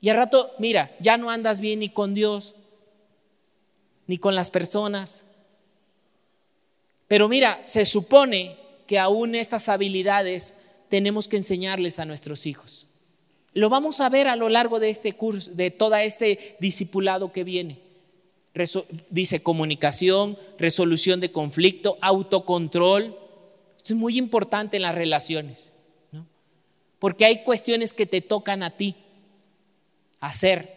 Y al rato, mira, ya no andas bien ni con Dios, ni con las personas. Pero mira, se supone que aún estas habilidades tenemos que enseñarles a nuestros hijos. Lo vamos a ver a lo largo de este curso, de todo este discipulado que viene dice comunicación, resolución de conflicto, autocontrol. Esto es muy importante en las relaciones, ¿no? porque hay cuestiones que te tocan a ti hacer.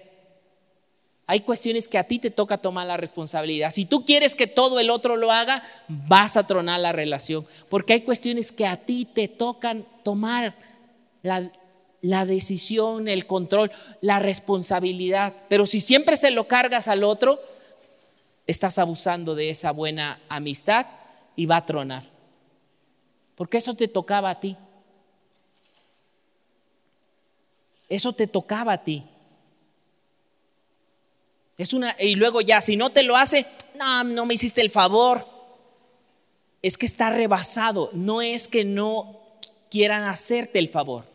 Hay cuestiones que a ti te toca tomar la responsabilidad. Si tú quieres que todo el otro lo haga, vas a tronar la relación. Porque hay cuestiones que a ti te tocan tomar la, la decisión, el control, la responsabilidad. Pero si siempre se lo cargas al otro, estás abusando de esa buena amistad y va a tronar. Porque eso te tocaba a ti. Eso te tocaba a ti. Es una y luego ya si no te lo hace, no, no me hiciste el favor. Es que está rebasado, no es que no quieran hacerte el favor.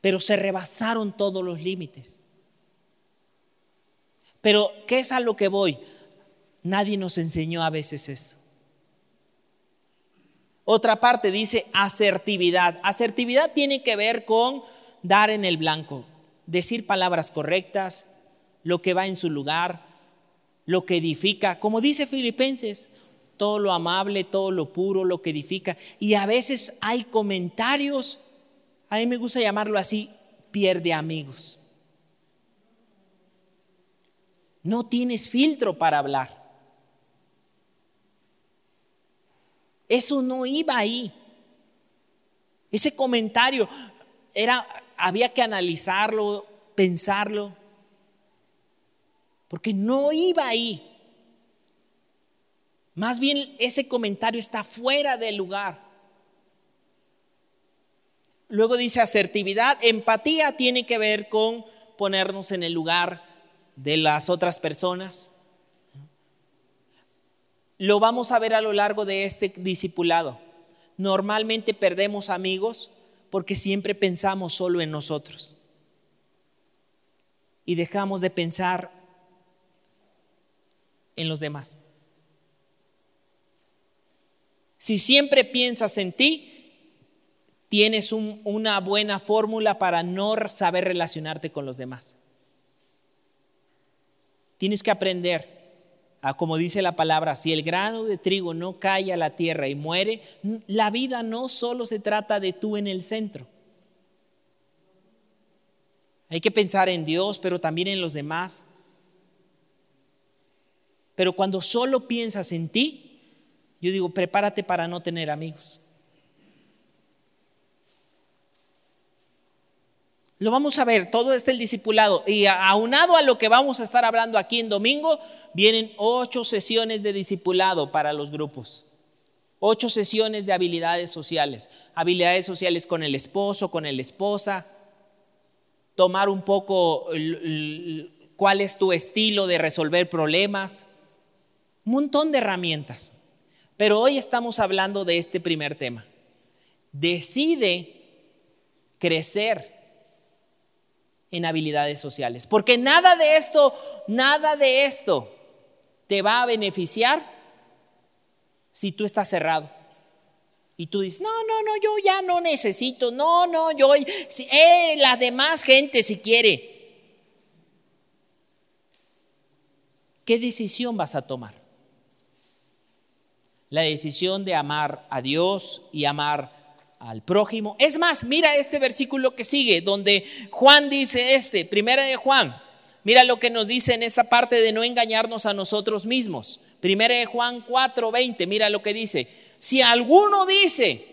Pero se rebasaron todos los límites. Pero ¿qué es a lo que voy? Nadie nos enseñó a veces eso. Otra parte dice asertividad. Asertividad tiene que ver con dar en el blanco, decir palabras correctas, lo que va en su lugar, lo que edifica, como dice Filipenses, todo lo amable, todo lo puro, lo que edifica. Y a veces hay comentarios, a mí me gusta llamarlo así, pierde amigos. No tienes filtro para hablar. Eso no iba ahí. Ese comentario era había que analizarlo, pensarlo, porque no iba ahí. Más bien ese comentario está fuera del lugar. Luego dice asertividad, empatía tiene que ver con ponernos en el lugar de las otras personas. Lo vamos a ver a lo largo de este discipulado. Normalmente perdemos amigos porque siempre pensamos solo en nosotros. Y dejamos de pensar en los demás. Si siempre piensas en ti, tienes una buena fórmula para no saber relacionarte con los demás. Tienes que aprender como dice la palabra, si el grano de trigo no cae a la tierra y muere, la vida no solo se trata de tú en el centro. Hay que pensar en Dios, pero también en los demás. Pero cuando solo piensas en ti, yo digo, prepárate para no tener amigos. Lo vamos a ver, todo este el discipulado. Y aunado a lo que vamos a estar hablando aquí en domingo, vienen ocho sesiones de discipulado para los grupos. Ocho sesiones de habilidades sociales. Habilidades sociales con el esposo, con la esposa. Tomar un poco cuál es tu estilo de resolver problemas. Un montón de herramientas. Pero hoy estamos hablando de este primer tema. Decide crecer en habilidades sociales. Porque nada de esto, nada de esto te va a beneficiar si tú estás cerrado. Y tú dices, no, no, no, yo ya no necesito, no, no, yo, eh, la demás gente si quiere. ¿Qué decisión vas a tomar? La decisión de amar a Dios y amar al prójimo. Es más, mira este versículo que sigue, donde Juan dice este, primera de Juan, mira lo que nos dice en esa parte de no engañarnos a nosotros mismos. Primera de Juan 4:20, mira lo que dice. Si alguno dice,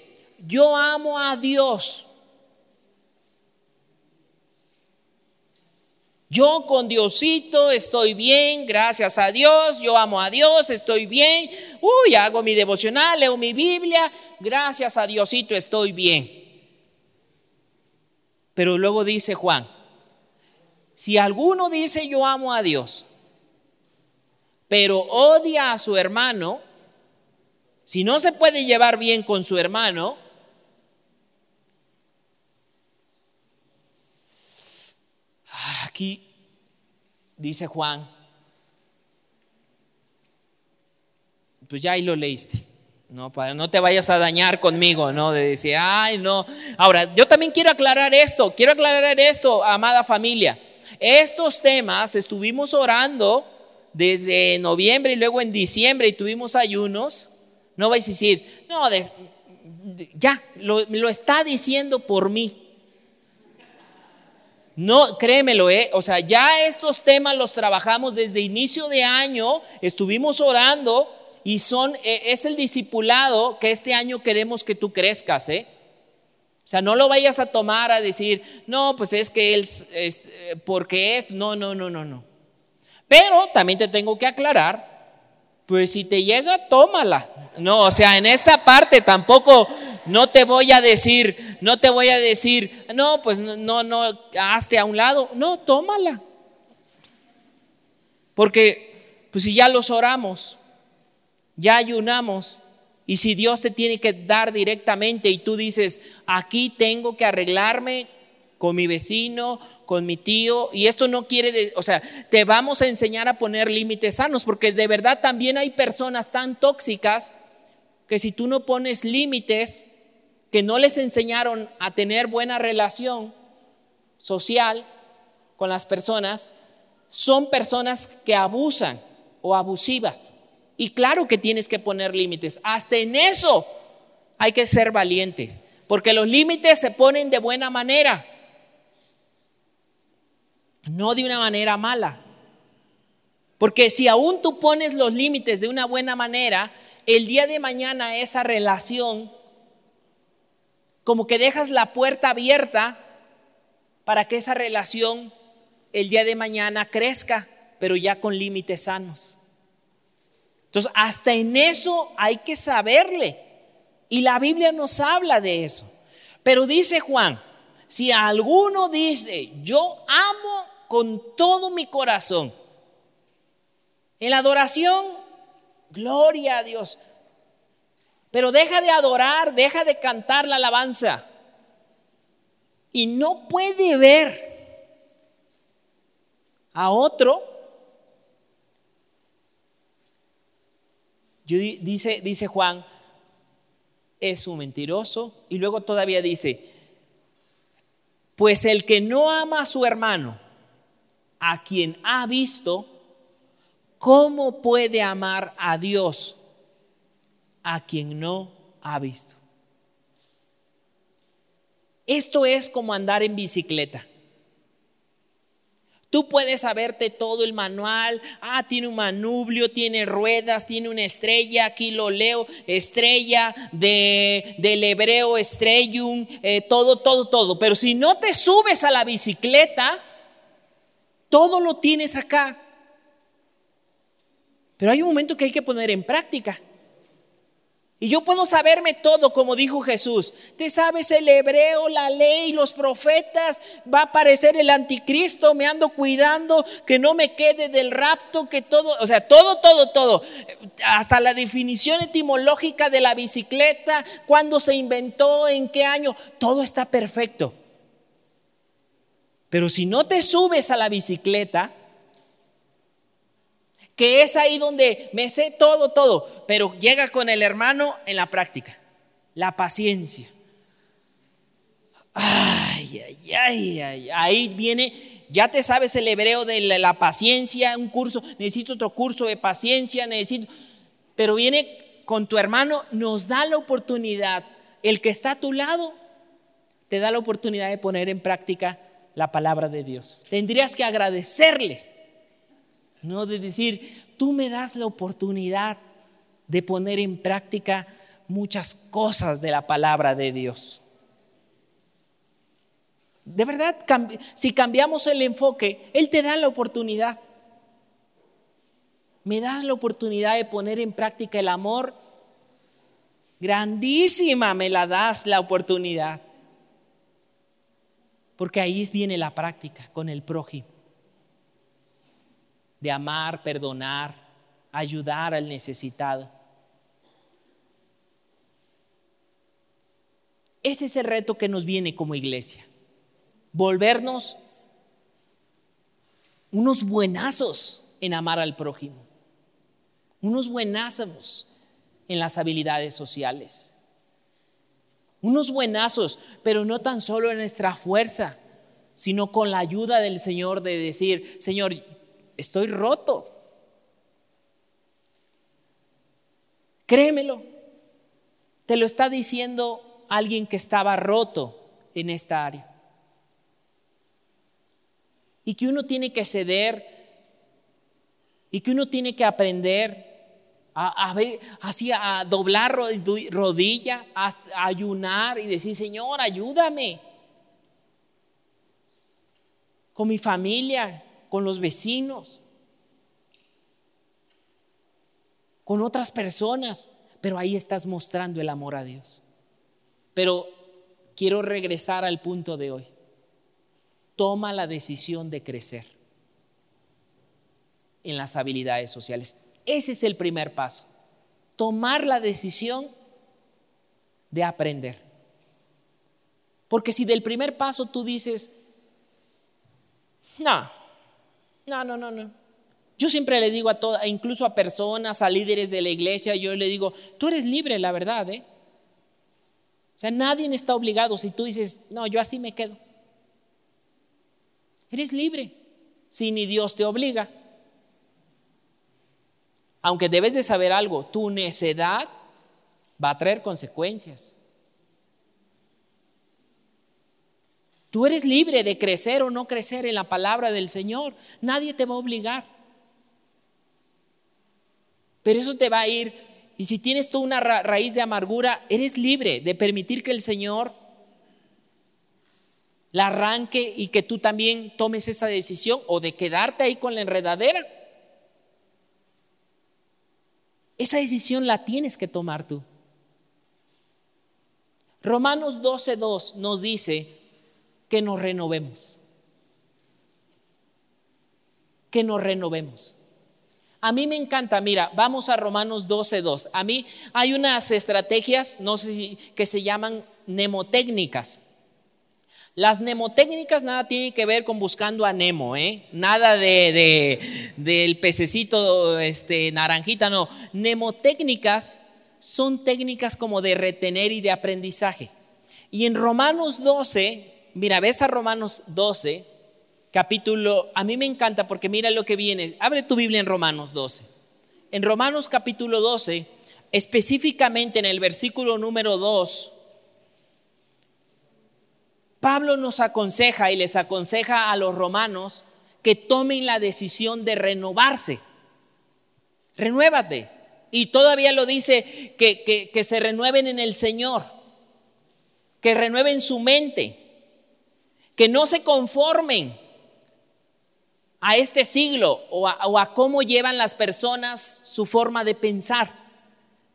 yo amo a Dios, Yo con Diosito estoy bien, gracias a Dios, yo amo a Dios, estoy bien. Uy, hago mi devocional, leo mi Biblia, gracias a Diosito estoy bien. Pero luego dice Juan, si alguno dice yo amo a Dios, pero odia a su hermano, si no se puede llevar bien con su hermano, Aquí dice Juan, pues ya ahí lo leíste. No, para no te vayas a dañar conmigo, ¿no? De decir, ay, no. Ahora, yo también quiero aclarar esto, quiero aclarar esto, amada familia. Estos temas estuvimos orando desde noviembre y luego en diciembre y tuvimos ayunos. No vais a decir, no, ya, lo, lo está diciendo por mí. No, créemelo, ¿eh? o sea, ya estos temas los trabajamos desde inicio de año, estuvimos orando y son, eh, es el discipulado que este año queremos que tú crezcas, ¿eh? O sea, no lo vayas a tomar a decir, no, pues es que él, es, eh, porque es, no, no, no, no, no. Pero también te tengo que aclarar, pues si te llega, tómala. No, o sea, en esta parte tampoco no te voy a decir, no te voy a decir, no, pues no, no, hazte a un lado. No, tómala. Porque, pues si ya los oramos, ya ayunamos, y si Dios te tiene que dar directamente y tú dices, aquí tengo que arreglarme con mi vecino, con mi tío, y esto no quiere, o sea, te vamos a enseñar a poner límites sanos, porque de verdad también hay personas tan tóxicas que si tú no pones límites, que no les enseñaron a tener buena relación social con las personas, son personas que abusan o abusivas. Y claro que tienes que poner límites. Hasta en eso hay que ser valientes, porque los límites se ponen de buena manera, no de una manera mala. Porque si aún tú pones los límites de una buena manera, el día de mañana esa relación, como que dejas la puerta abierta para que esa relación el día de mañana crezca, pero ya con límites sanos. Entonces, hasta en eso hay que saberle. Y la Biblia nos habla de eso. Pero dice Juan, si alguno dice, yo amo con todo mi corazón, en la adoración, gloria a Dios. Pero deja de adorar, deja de cantar la alabanza. Y no puede ver a otro. Dice, dice Juan, es un mentiroso. Y luego todavía dice, pues el que no ama a su hermano, a quien ha visto, ¿cómo puede amar a Dios a quien no ha visto? Esto es como andar en bicicleta. Tú puedes saberte todo el manual. Ah, tiene un manubrio, tiene ruedas, tiene una estrella. Aquí lo leo. Estrella de, del hebreo, estrellum, eh, todo, todo, todo. Pero si no te subes a la bicicleta, todo lo tienes acá. Pero hay un momento que hay que poner en práctica. Y yo puedo saberme todo, como dijo Jesús. Te sabes el hebreo, la ley, los profetas. Va a aparecer el anticristo. Me ando cuidando que no me quede del rapto, que todo, o sea, todo, todo, todo. Hasta la definición etimológica de la bicicleta, cuándo se inventó, en qué año. Todo está perfecto. Pero si no te subes a la bicicleta, que es ahí donde me sé todo, todo, pero llega con el hermano en la práctica, la paciencia. Ay, ay, ay, ay, ahí viene, ya te sabes el hebreo de la, paciencia, un curso, necesito otro curso de paciencia, necesito, pero viene con tu hermano, nos da la oportunidad, el que está a tu lado, te da la oportunidad de poner en práctica la palabra de Dios. Tendrías que agradecerle no de decir, tú me das la oportunidad de poner en práctica muchas cosas de la palabra de Dios. De verdad, si cambiamos el enfoque, Él te da la oportunidad. Me das la oportunidad de poner en práctica el amor. Grandísima me la das la oportunidad. Porque ahí viene la práctica con el prójimo de amar, perdonar, ayudar al necesitado. Ese es el reto que nos viene como iglesia. Volvernos unos buenazos en amar al prójimo. Unos buenazos en las habilidades sociales. Unos buenazos, pero no tan solo en nuestra fuerza, sino con la ayuda del Señor de decir, Señor, estoy roto. Créemelo. Te lo está diciendo alguien que estaba roto en esta área. Y que uno tiene que ceder y que uno tiene que aprender a, así a doblar rodilla, a ayunar y decir, Señor, ayúdame. Con mi familia, con los vecinos. con otras personas, pero ahí estás mostrando el amor a Dios. Pero quiero regresar al punto de hoy. Toma la decisión de crecer en las habilidades sociales. Ese es el primer paso. Tomar la decisión de aprender. Porque si del primer paso tú dices, no, no, no, no, no. Yo siempre le digo a todas, incluso a personas, a líderes de la iglesia, yo le digo, tú eres libre, la verdad, ¿eh? O sea, nadie está obligado si tú dices, no, yo así me quedo. Eres libre, si ni Dios te obliga. Aunque debes de saber algo, tu necedad va a traer consecuencias. Tú eres libre de crecer o no crecer en la palabra del Señor. Nadie te va a obligar. Pero eso te va a ir. Y si tienes tú una raíz de amargura, eres libre de permitir que el Señor la arranque y que tú también tomes esa decisión o de quedarte ahí con la enredadera. Esa decisión la tienes que tomar tú. Romanos 12.2 nos dice que nos renovemos. Que nos renovemos. A mí me encanta, mira, vamos a Romanos 12.2. A mí hay unas estrategias, no sé si, que se llaman mnemotécnicas. Las mnemotécnicas nada tienen que ver con buscando a Nemo, ¿eh? Nada de, del pececito este, naranjita, no. Mnemotécnicas son técnicas como de retener y de aprendizaje. Y en Romanos 12, mira, ves a Romanos 12, capítulo, a mí me encanta porque mira lo que viene. Abre tu Biblia en Romanos 12. En Romanos capítulo 12, específicamente en el versículo número 2, Pablo nos aconseja y les aconseja a los romanos que tomen la decisión de renovarse. Renuévate. Y todavía lo dice que, que, se renueven en el Señor, que renueven su mente, que no se conformen a este siglo o a, cómo llevan las personas su forma de pensar,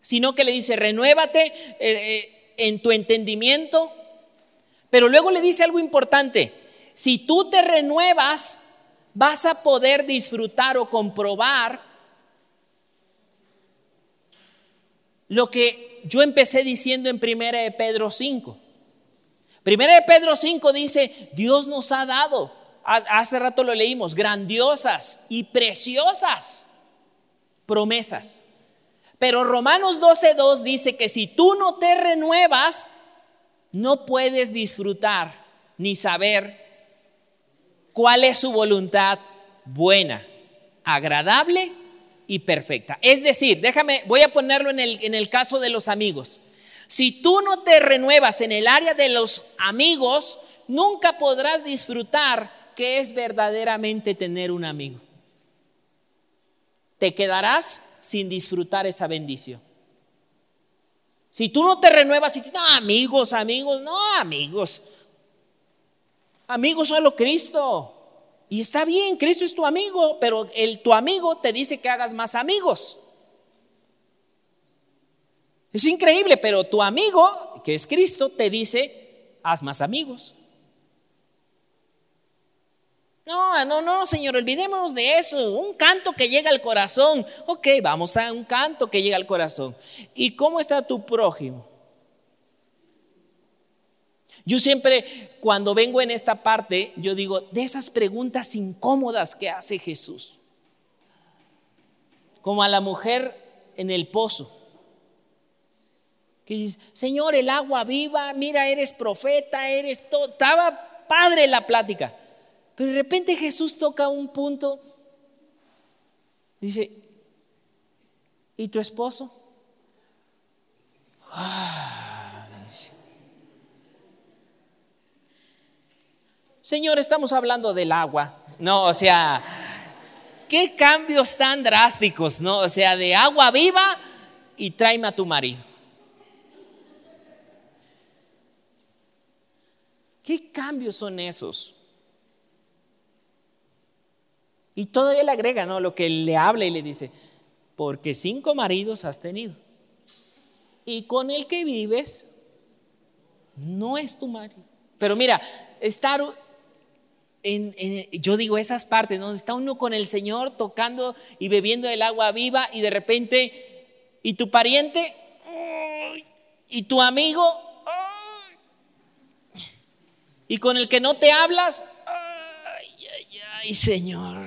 sino que le dice, renuévate eh, eh, en tu entendimiento, pero luego le dice algo importante, si tú te renuevas, vas a poder disfrutar o comprobar lo que yo empecé diciendo en Primera de Pedro 5. Primera de Pedro 5 dice, Dios nos ha dado, hace rato lo leímos, grandiosas y preciosas promesas. Pero Romanos 12.2 dice que si tú no te renuevas, no puedes disfrutar ni saber cuál es su voluntad buena, agradable y perfecta. Es decir, déjame, voy a ponerlo en el, en el caso de los amigos. Si tú no te renuevas en el área de los amigos, nunca podrás disfrutar qué es verdaderamente tener un amigo. Te quedarás sin disfrutar esa bendición. Si tú no te renuevas y no, amigos, amigos, no, amigos. Amigos solo Cristo. Y está bien, Cristo es tu amigo, pero el, tu amigo te dice que hagas más amigos. Es increíble, pero tu amigo, que es Cristo, te dice, haz más amigos. No, no, no, Señor, olvidémonos de eso. Un canto que llega al corazón. Ok, vamos a un canto que llega al corazón. ¿Y cómo está tu prójimo? Yo siempre, cuando vengo en esta parte, yo digo, de esas preguntas incómodas que hace Jesús. Como a la mujer en el pozo. Que dice, Señor, el agua viva, mira, eres profeta, eres todo. Estaba padre la plática. Pero de repente Jesús toca un punto, dice, ¿y tu esposo? Señor, estamos hablando del agua. No, o sea, qué cambios tan drásticos, ¿no? O sea, de agua viva y tráeme a tu marido. ¿Qué cambios son esos? Y todavía le agrega, ¿no? Lo que le habla y le dice, porque cinco maridos has tenido. Y con el que vives no es tu marido. Pero mira, estar en, yo digo esas partes, donde está uno con el Señor tocando y bebiendo el agua viva y de repente, y tu pariente, y tu amigo, y con el que no te hablas, ay, ay, ay, Señor.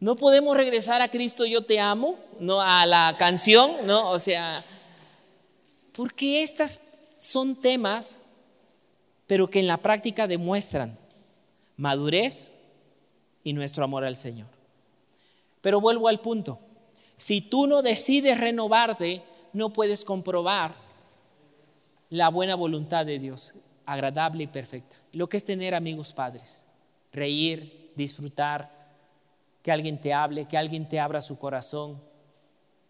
No podemos regresar a Cristo yo te amo, no a la canción, no, o sea, porque estas son temas pero que en la práctica demuestran madurez y nuestro amor al Señor. Pero vuelvo al punto. Si tú no decides renovarte, no puedes comprobar la buena voluntad de Dios, agradable y perfecta. Lo que es tener amigos padres, reír, disfrutar, que alguien te hable, que alguien te abra su corazón. O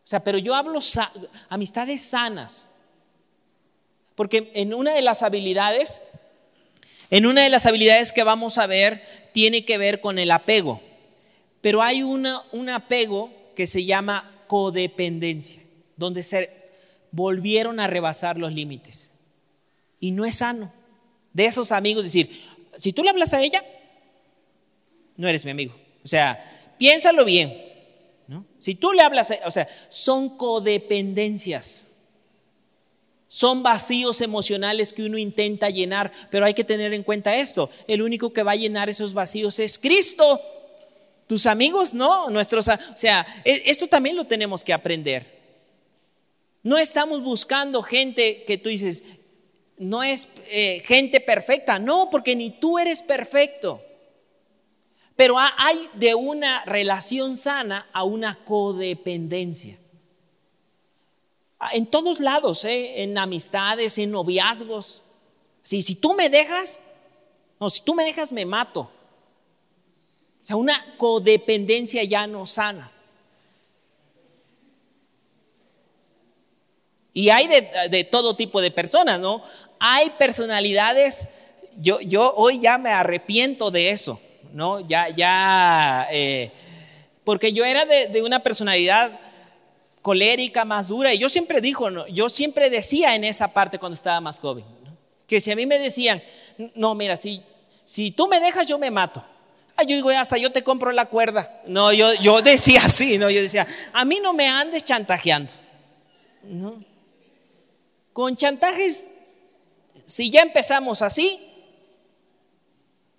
sea, pero yo hablo amistades sanas. Porque en una de las habilidades en una de las habilidades que vamos a ver tiene que ver con el apego, pero hay una, un apego que se llama codependencia, donde se volvieron a rebasar los límites. Y no es sano. De esos amigos decir, si tú le hablas a ella, no eres mi amigo. O sea, piénsalo bien. ¿no? Si tú le hablas, o sea, son codependencias. Son vacíos emocionales que uno intenta llenar, pero hay que tener en cuenta esto. El único que va a llenar esos vacíos es Cristo. Tus amigos no, nuestros, o sea, e, esto también lo tenemos que aprender. No estamos buscando gente que tú dices, no es eh, gente perfecta, no, porque ni tú eres perfecto. Pero hay de una relación sana a una codependencia. En todos lados, ¿eh? en amistades, en noviazgos. Si, si tú me dejas, no, si tú me dejas, me mato. O sea, una codependencia ya no sana. Y hay de, todo tipo de personas, ¿no? Hay personalidades, yo, yo hoy ya me arrepiento de eso, ¿no? Ya, ya, eh, porque yo era de, una personalidad colérica, más dura. Y yo siempre dijo, yo siempre decía en esa parte cuando estaba más joven, que si a mí me decían, no, mira, si, si tú me dejas, yo me mato. yo digo, hasta yo te compro la cuerda. No, yo, yo decía así, no, yo decía, a mí no me andes chantajeando. No. Con chantajes, si ya empezamos así,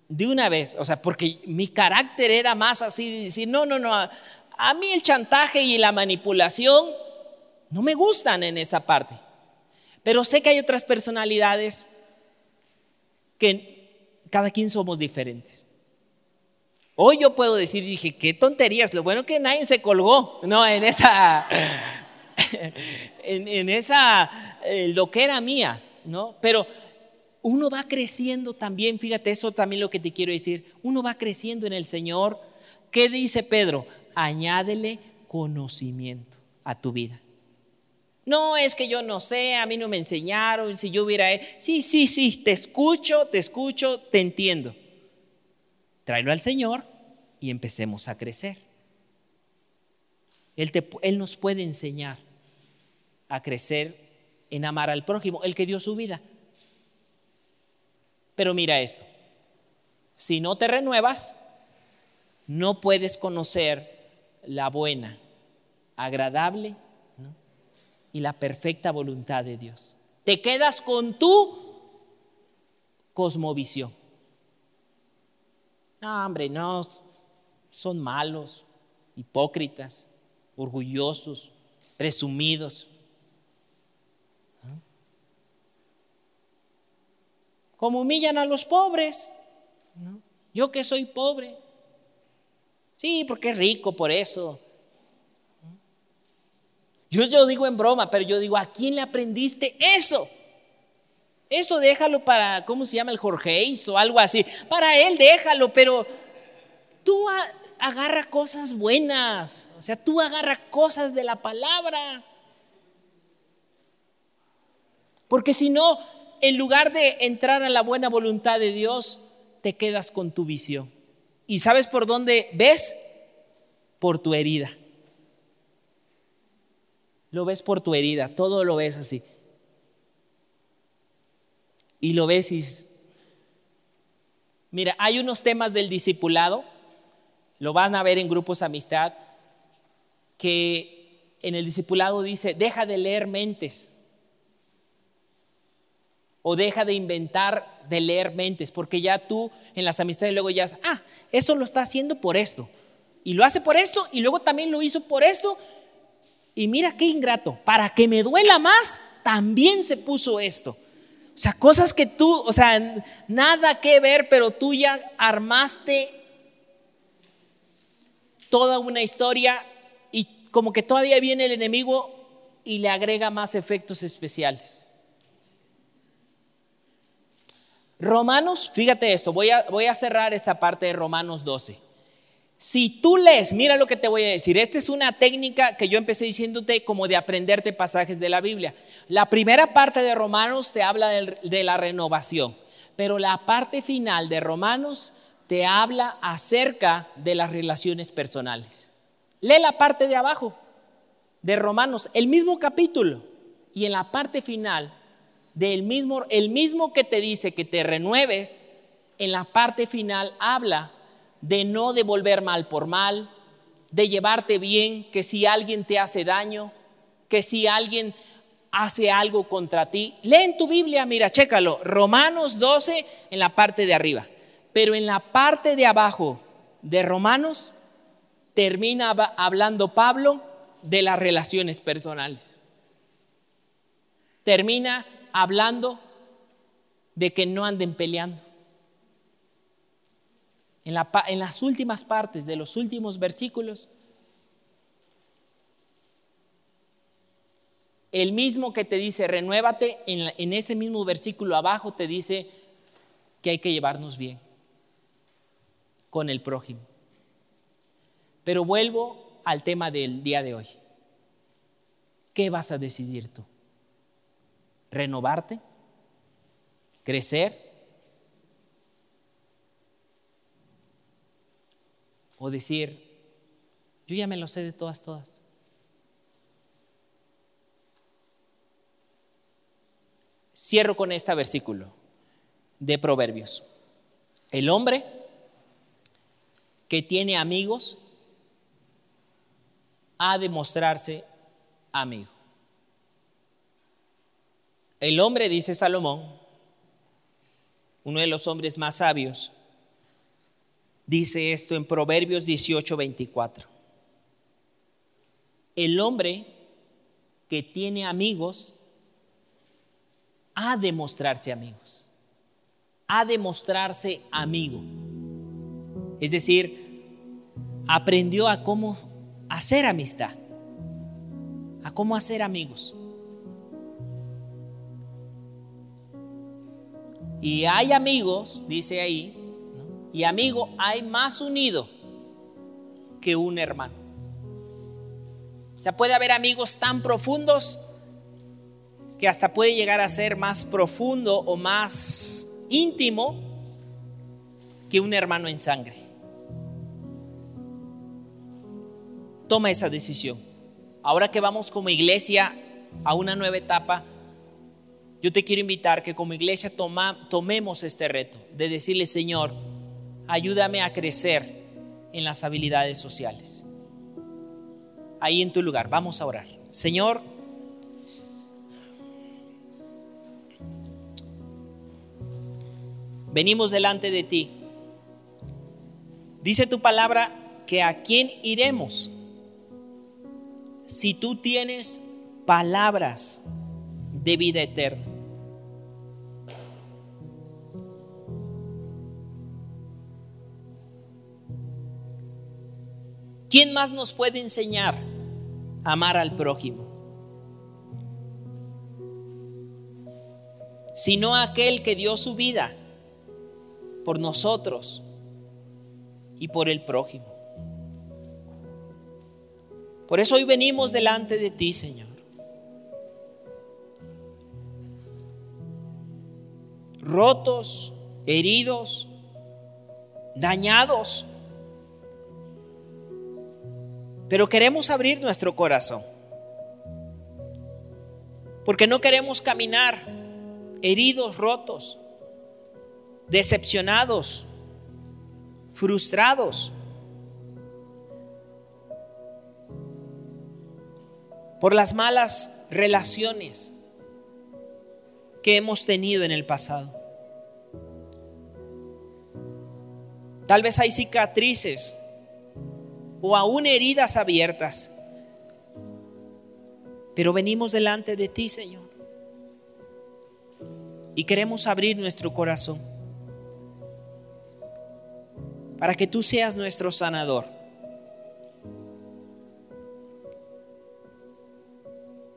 de una vez, o sea, porque mi carácter era más así de decir, no, no, no, a mí el chantaje y la manipulación no me gustan en esa parte. Pero sé que hay otras personalidades que cada quien somos diferentes. Hoy yo puedo decir, dije, qué tonterías, lo bueno que nadie se colgó, no, en esa, en, esa eh, lo que era mía, ¿no? Pero uno va creciendo también, fíjate, eso también lo que te quiero decir, uno va creciendo en el Señor. ¿Qué dice Pedro? añádele conocimiento a tu vida. No es que yo no sé, a mí no me enseñaron, si yo hubiera... Sí, sí, sí, te escucho, te escucho, te entiendo. Tráelo al Señor y empecemos a crecer. Él, él nos puede enseñar a crecer en amar al prójimo, el que dio su vida. Pero mira esto, si no te renuevas, no puedes conocer la buena, agradable y la perfecta voluntad de Dios. Te quedas con tu cosmovisión. No, hombre, no, son malos, hipócritas, orgullosos, presumidos. Como humillan a los pobres. Yo que soy pobre, Sí, porque es rico, por eso. Yo, yo digo en broma, pero yo digo, ¿a quién le aprendiste eso? Eso déjalo para, ¿cómo se llama el Jorge o algo así? Para él déjalo, pero tú agarra cosas buenas, o sea, tú agarra cosas de la palabra. Porque si no, en lugar de entrar a la buena voluntad de Dios, te quedas con tu visión. ¿Y sabes por dónde ves? Por tu herida. Lo ves por tu herida, todo lo ves así. Y lo ves y... Mira, hay unos temas del discipulado, lo van a ver en grupos amistad, que en el discipulado dice, deja de leer mentes o deja de inventar de leer mentes, porque ya tú en las amistades luego ya, ah, eso lo está haciendo por esto, y lo hace por esto, y luego también lo hizo por esto, y mira qué ingrato, para que me duela más, también se puso esto. O sea, cosas que tú, o sea, nada que ver, pero tú ya armaste toda una historia y como que todavía viene el enemigo y le agrega más efectos especiales. Romanos, fíjate esto, voy a, cerrar esta parte de Romanos 12. Si tú lees, mira lo que te voy a decir, esta es una técnica que yo empecé diciéndote como de aprenderte pasajes de la Biblia. La primera parte de Romanos te habla de la renovación, pero la parte final de Romanos te habla acerca de las relaciones personales. Lee la parte de abajo de Romanos, el mismo capítulo, y en la parte final del mismo, el mismo que te dice que te renueves, en la parte final habla de no devolver mal por mal, de llevarte bien, que si alguien te hace daño, que si alguien hace algo contra ti. Lee en tu Biblia, mira, chécalo, Romanos 12 en la parte de arriba, pero en la parte de abajo de Romanos termina hablando Pablo de las relaciones personales. Termina hablando de que no anden peleando. En, las últimas partes de los últimos versículos, el mismo que te dice renuévate, en, ese mismo versículo abajo te dice que hay que llevarnos bien con el prójimo. Pero vuelvo al tema del día de hoy. ¿Qué vas a decidir tú? Renovarte, crecer o decir, yo ya me lo sé de todas, todas. Cierro con este versículo de Proverbios. El hombre que tiene amigos ha de mostrarse amigo. El hombre, dice Salomón, uno de los hombres más sabios, dice esto en Proverbios 18, 24. El hombre que tiene amigos ha de mostrarse amigos, ha de mostrarse amigo. Es decir, aprendió a cómo hacer amistad, a cómo hacer amigos. Y hay amigos, dice ahí, y amigo hay más unido que un hermano. O sea, puede haber amigos tan profundos que hasta puede llegar a ser más profundo o más íntimo que un hermano en sangre. Toma esa decisión. Ahora que vamos como iglesia a una nueva etapa, yo te quiero invitar que como iglesia tomemos este reto de decirle, Señor, ayúdame a crecer en las habilidades sociales. Ahí en tu lugar, vamos a orar. Señor, venimos delante de ti. Dice tu palabra que a quién iremos si tú tienes palabras de vida eterna. ¿Quién más nos puede enseñar a amar al prójimo? Sino aquel que dio su vida por nosotros y por el prójimo. Por eso hoy venimos delante de ti, Señor. Rotos, heridos, dañados pero queremos abrir nuestro corazón. Porque no queremos caminar heridos, rotos, decepcionados, frustrados. por las malas relaciones que hemos tenido en el pasado. Tal vez hay cicatrices o aún heridas abiertas, pero venimos delante de ti, Señor, y queremos abrir nuestro corazón para que tú seas nuestro sanador.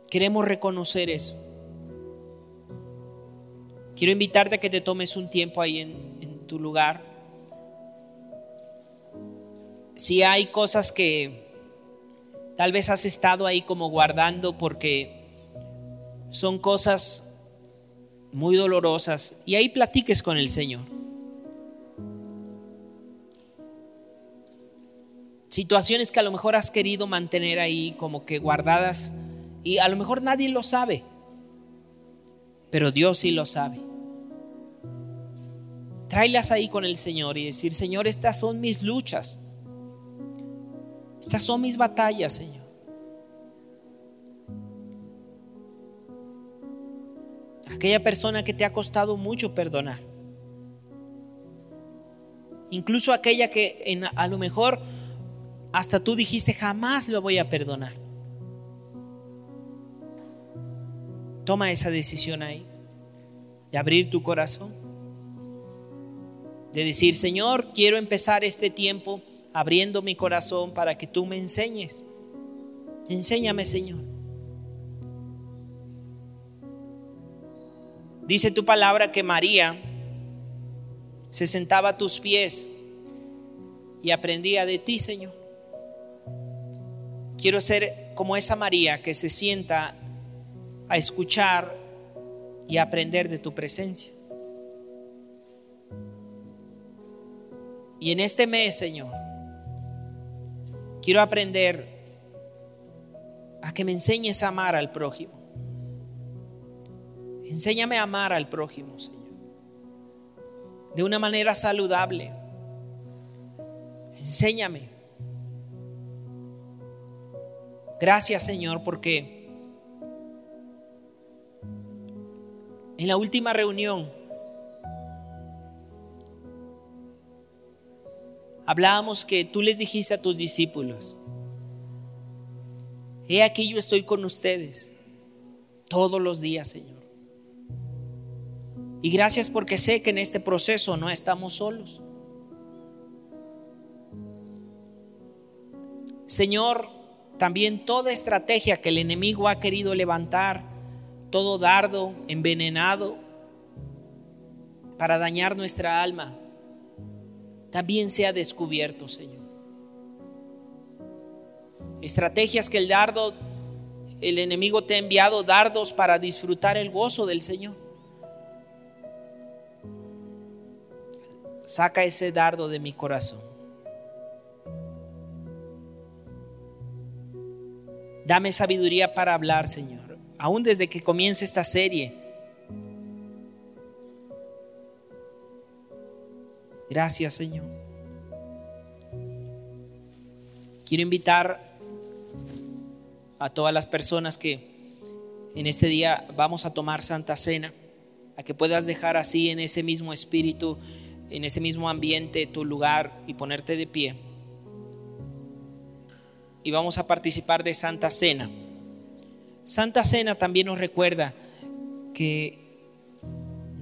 Queremos reconocer eso. Quiero invitarte a que te tomes un tiempo ahí en, tu lugar. Si hay cosas que tal vez has estado ahí como guardando porque son cosas muy dolorosas, y ahí platiques con el Señor. Situaciones que a lo mejor has querido mantener ahí como que guardadas y a lo mejor nadie lo sabe, pero Dios sí lo sabe. Tráelas ahí con el Señor y decir, Señor, estas son mis luchas. Estas son mis batallas, Señor. Aquella persona que te ha costado mucho perdonar. Incluso aquella que a lo mejor hasta tú dijiste jamás lo voy a perdonar. Toma esa decisión ahí, de abrir tu corazón, de decir, Señor, quiero empezar este tiempo abriendo mi corazón para que tú me enseñes. Enséñame, Señor. Dice tu palabra que María se sentaba a tus pies y aprendía de ti, Señor. Quiero ser como esa María que se sienta a escuchar y aprender de tu presencia. Y en este mes, Señor, quiero aprender a que me enseñes a amar al prójimo. Enséñame a amar al prójimo, Señor. De una manera saludable. Enséñame. Gracias, Señor, porque En la última reunión hablábamos que tú les dijiste a tus discípulos, he aquí yo estoy con ustedes todos los días, Señor. Y gracias porque sé que en este proceso no estamos solos. Señor, también toda estrategia que el enemigo ha querido levantar todo dardo envenenado para dañar nuestra alma, también sea descubierto, Señor. Estrategias que el dardo, el enemigo te ha enviado dardos para disfrutar el gozo del Señor. Saca ese dardo de mi corazón. Dame sabiduría para hablar, Señor aún desde que comience esta serie. Gracias, Señor. Quiero invitar a todas las personas que en este día vamos a tomar Santa Cena, a que puedas dejar así en ese mismo espíritu, en ese mismo ambiente tu lugar y ponerte de pie. Y vamos a participar de Santa Cena. Santa Cena también nos recuerda que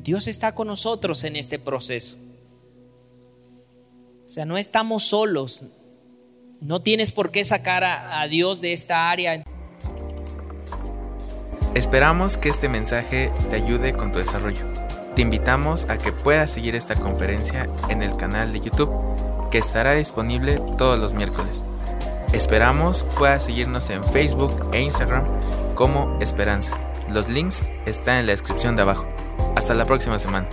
Dios está con nosotros en este proceso. O sea, no estamos solos. No tienes por qué sacar a, Dios de esta área. Esperamos que este mensaje te ayude con tu desarrollo. Te invitamos a que puedas seguir esta conferencia en el canal de YouTube que estará disponible todos los miércoles. Esperamos puedas seguirnos en Facebook e Instagram como Esperanza. Los links están en la descripción de abajo. Hasta la próxima semana.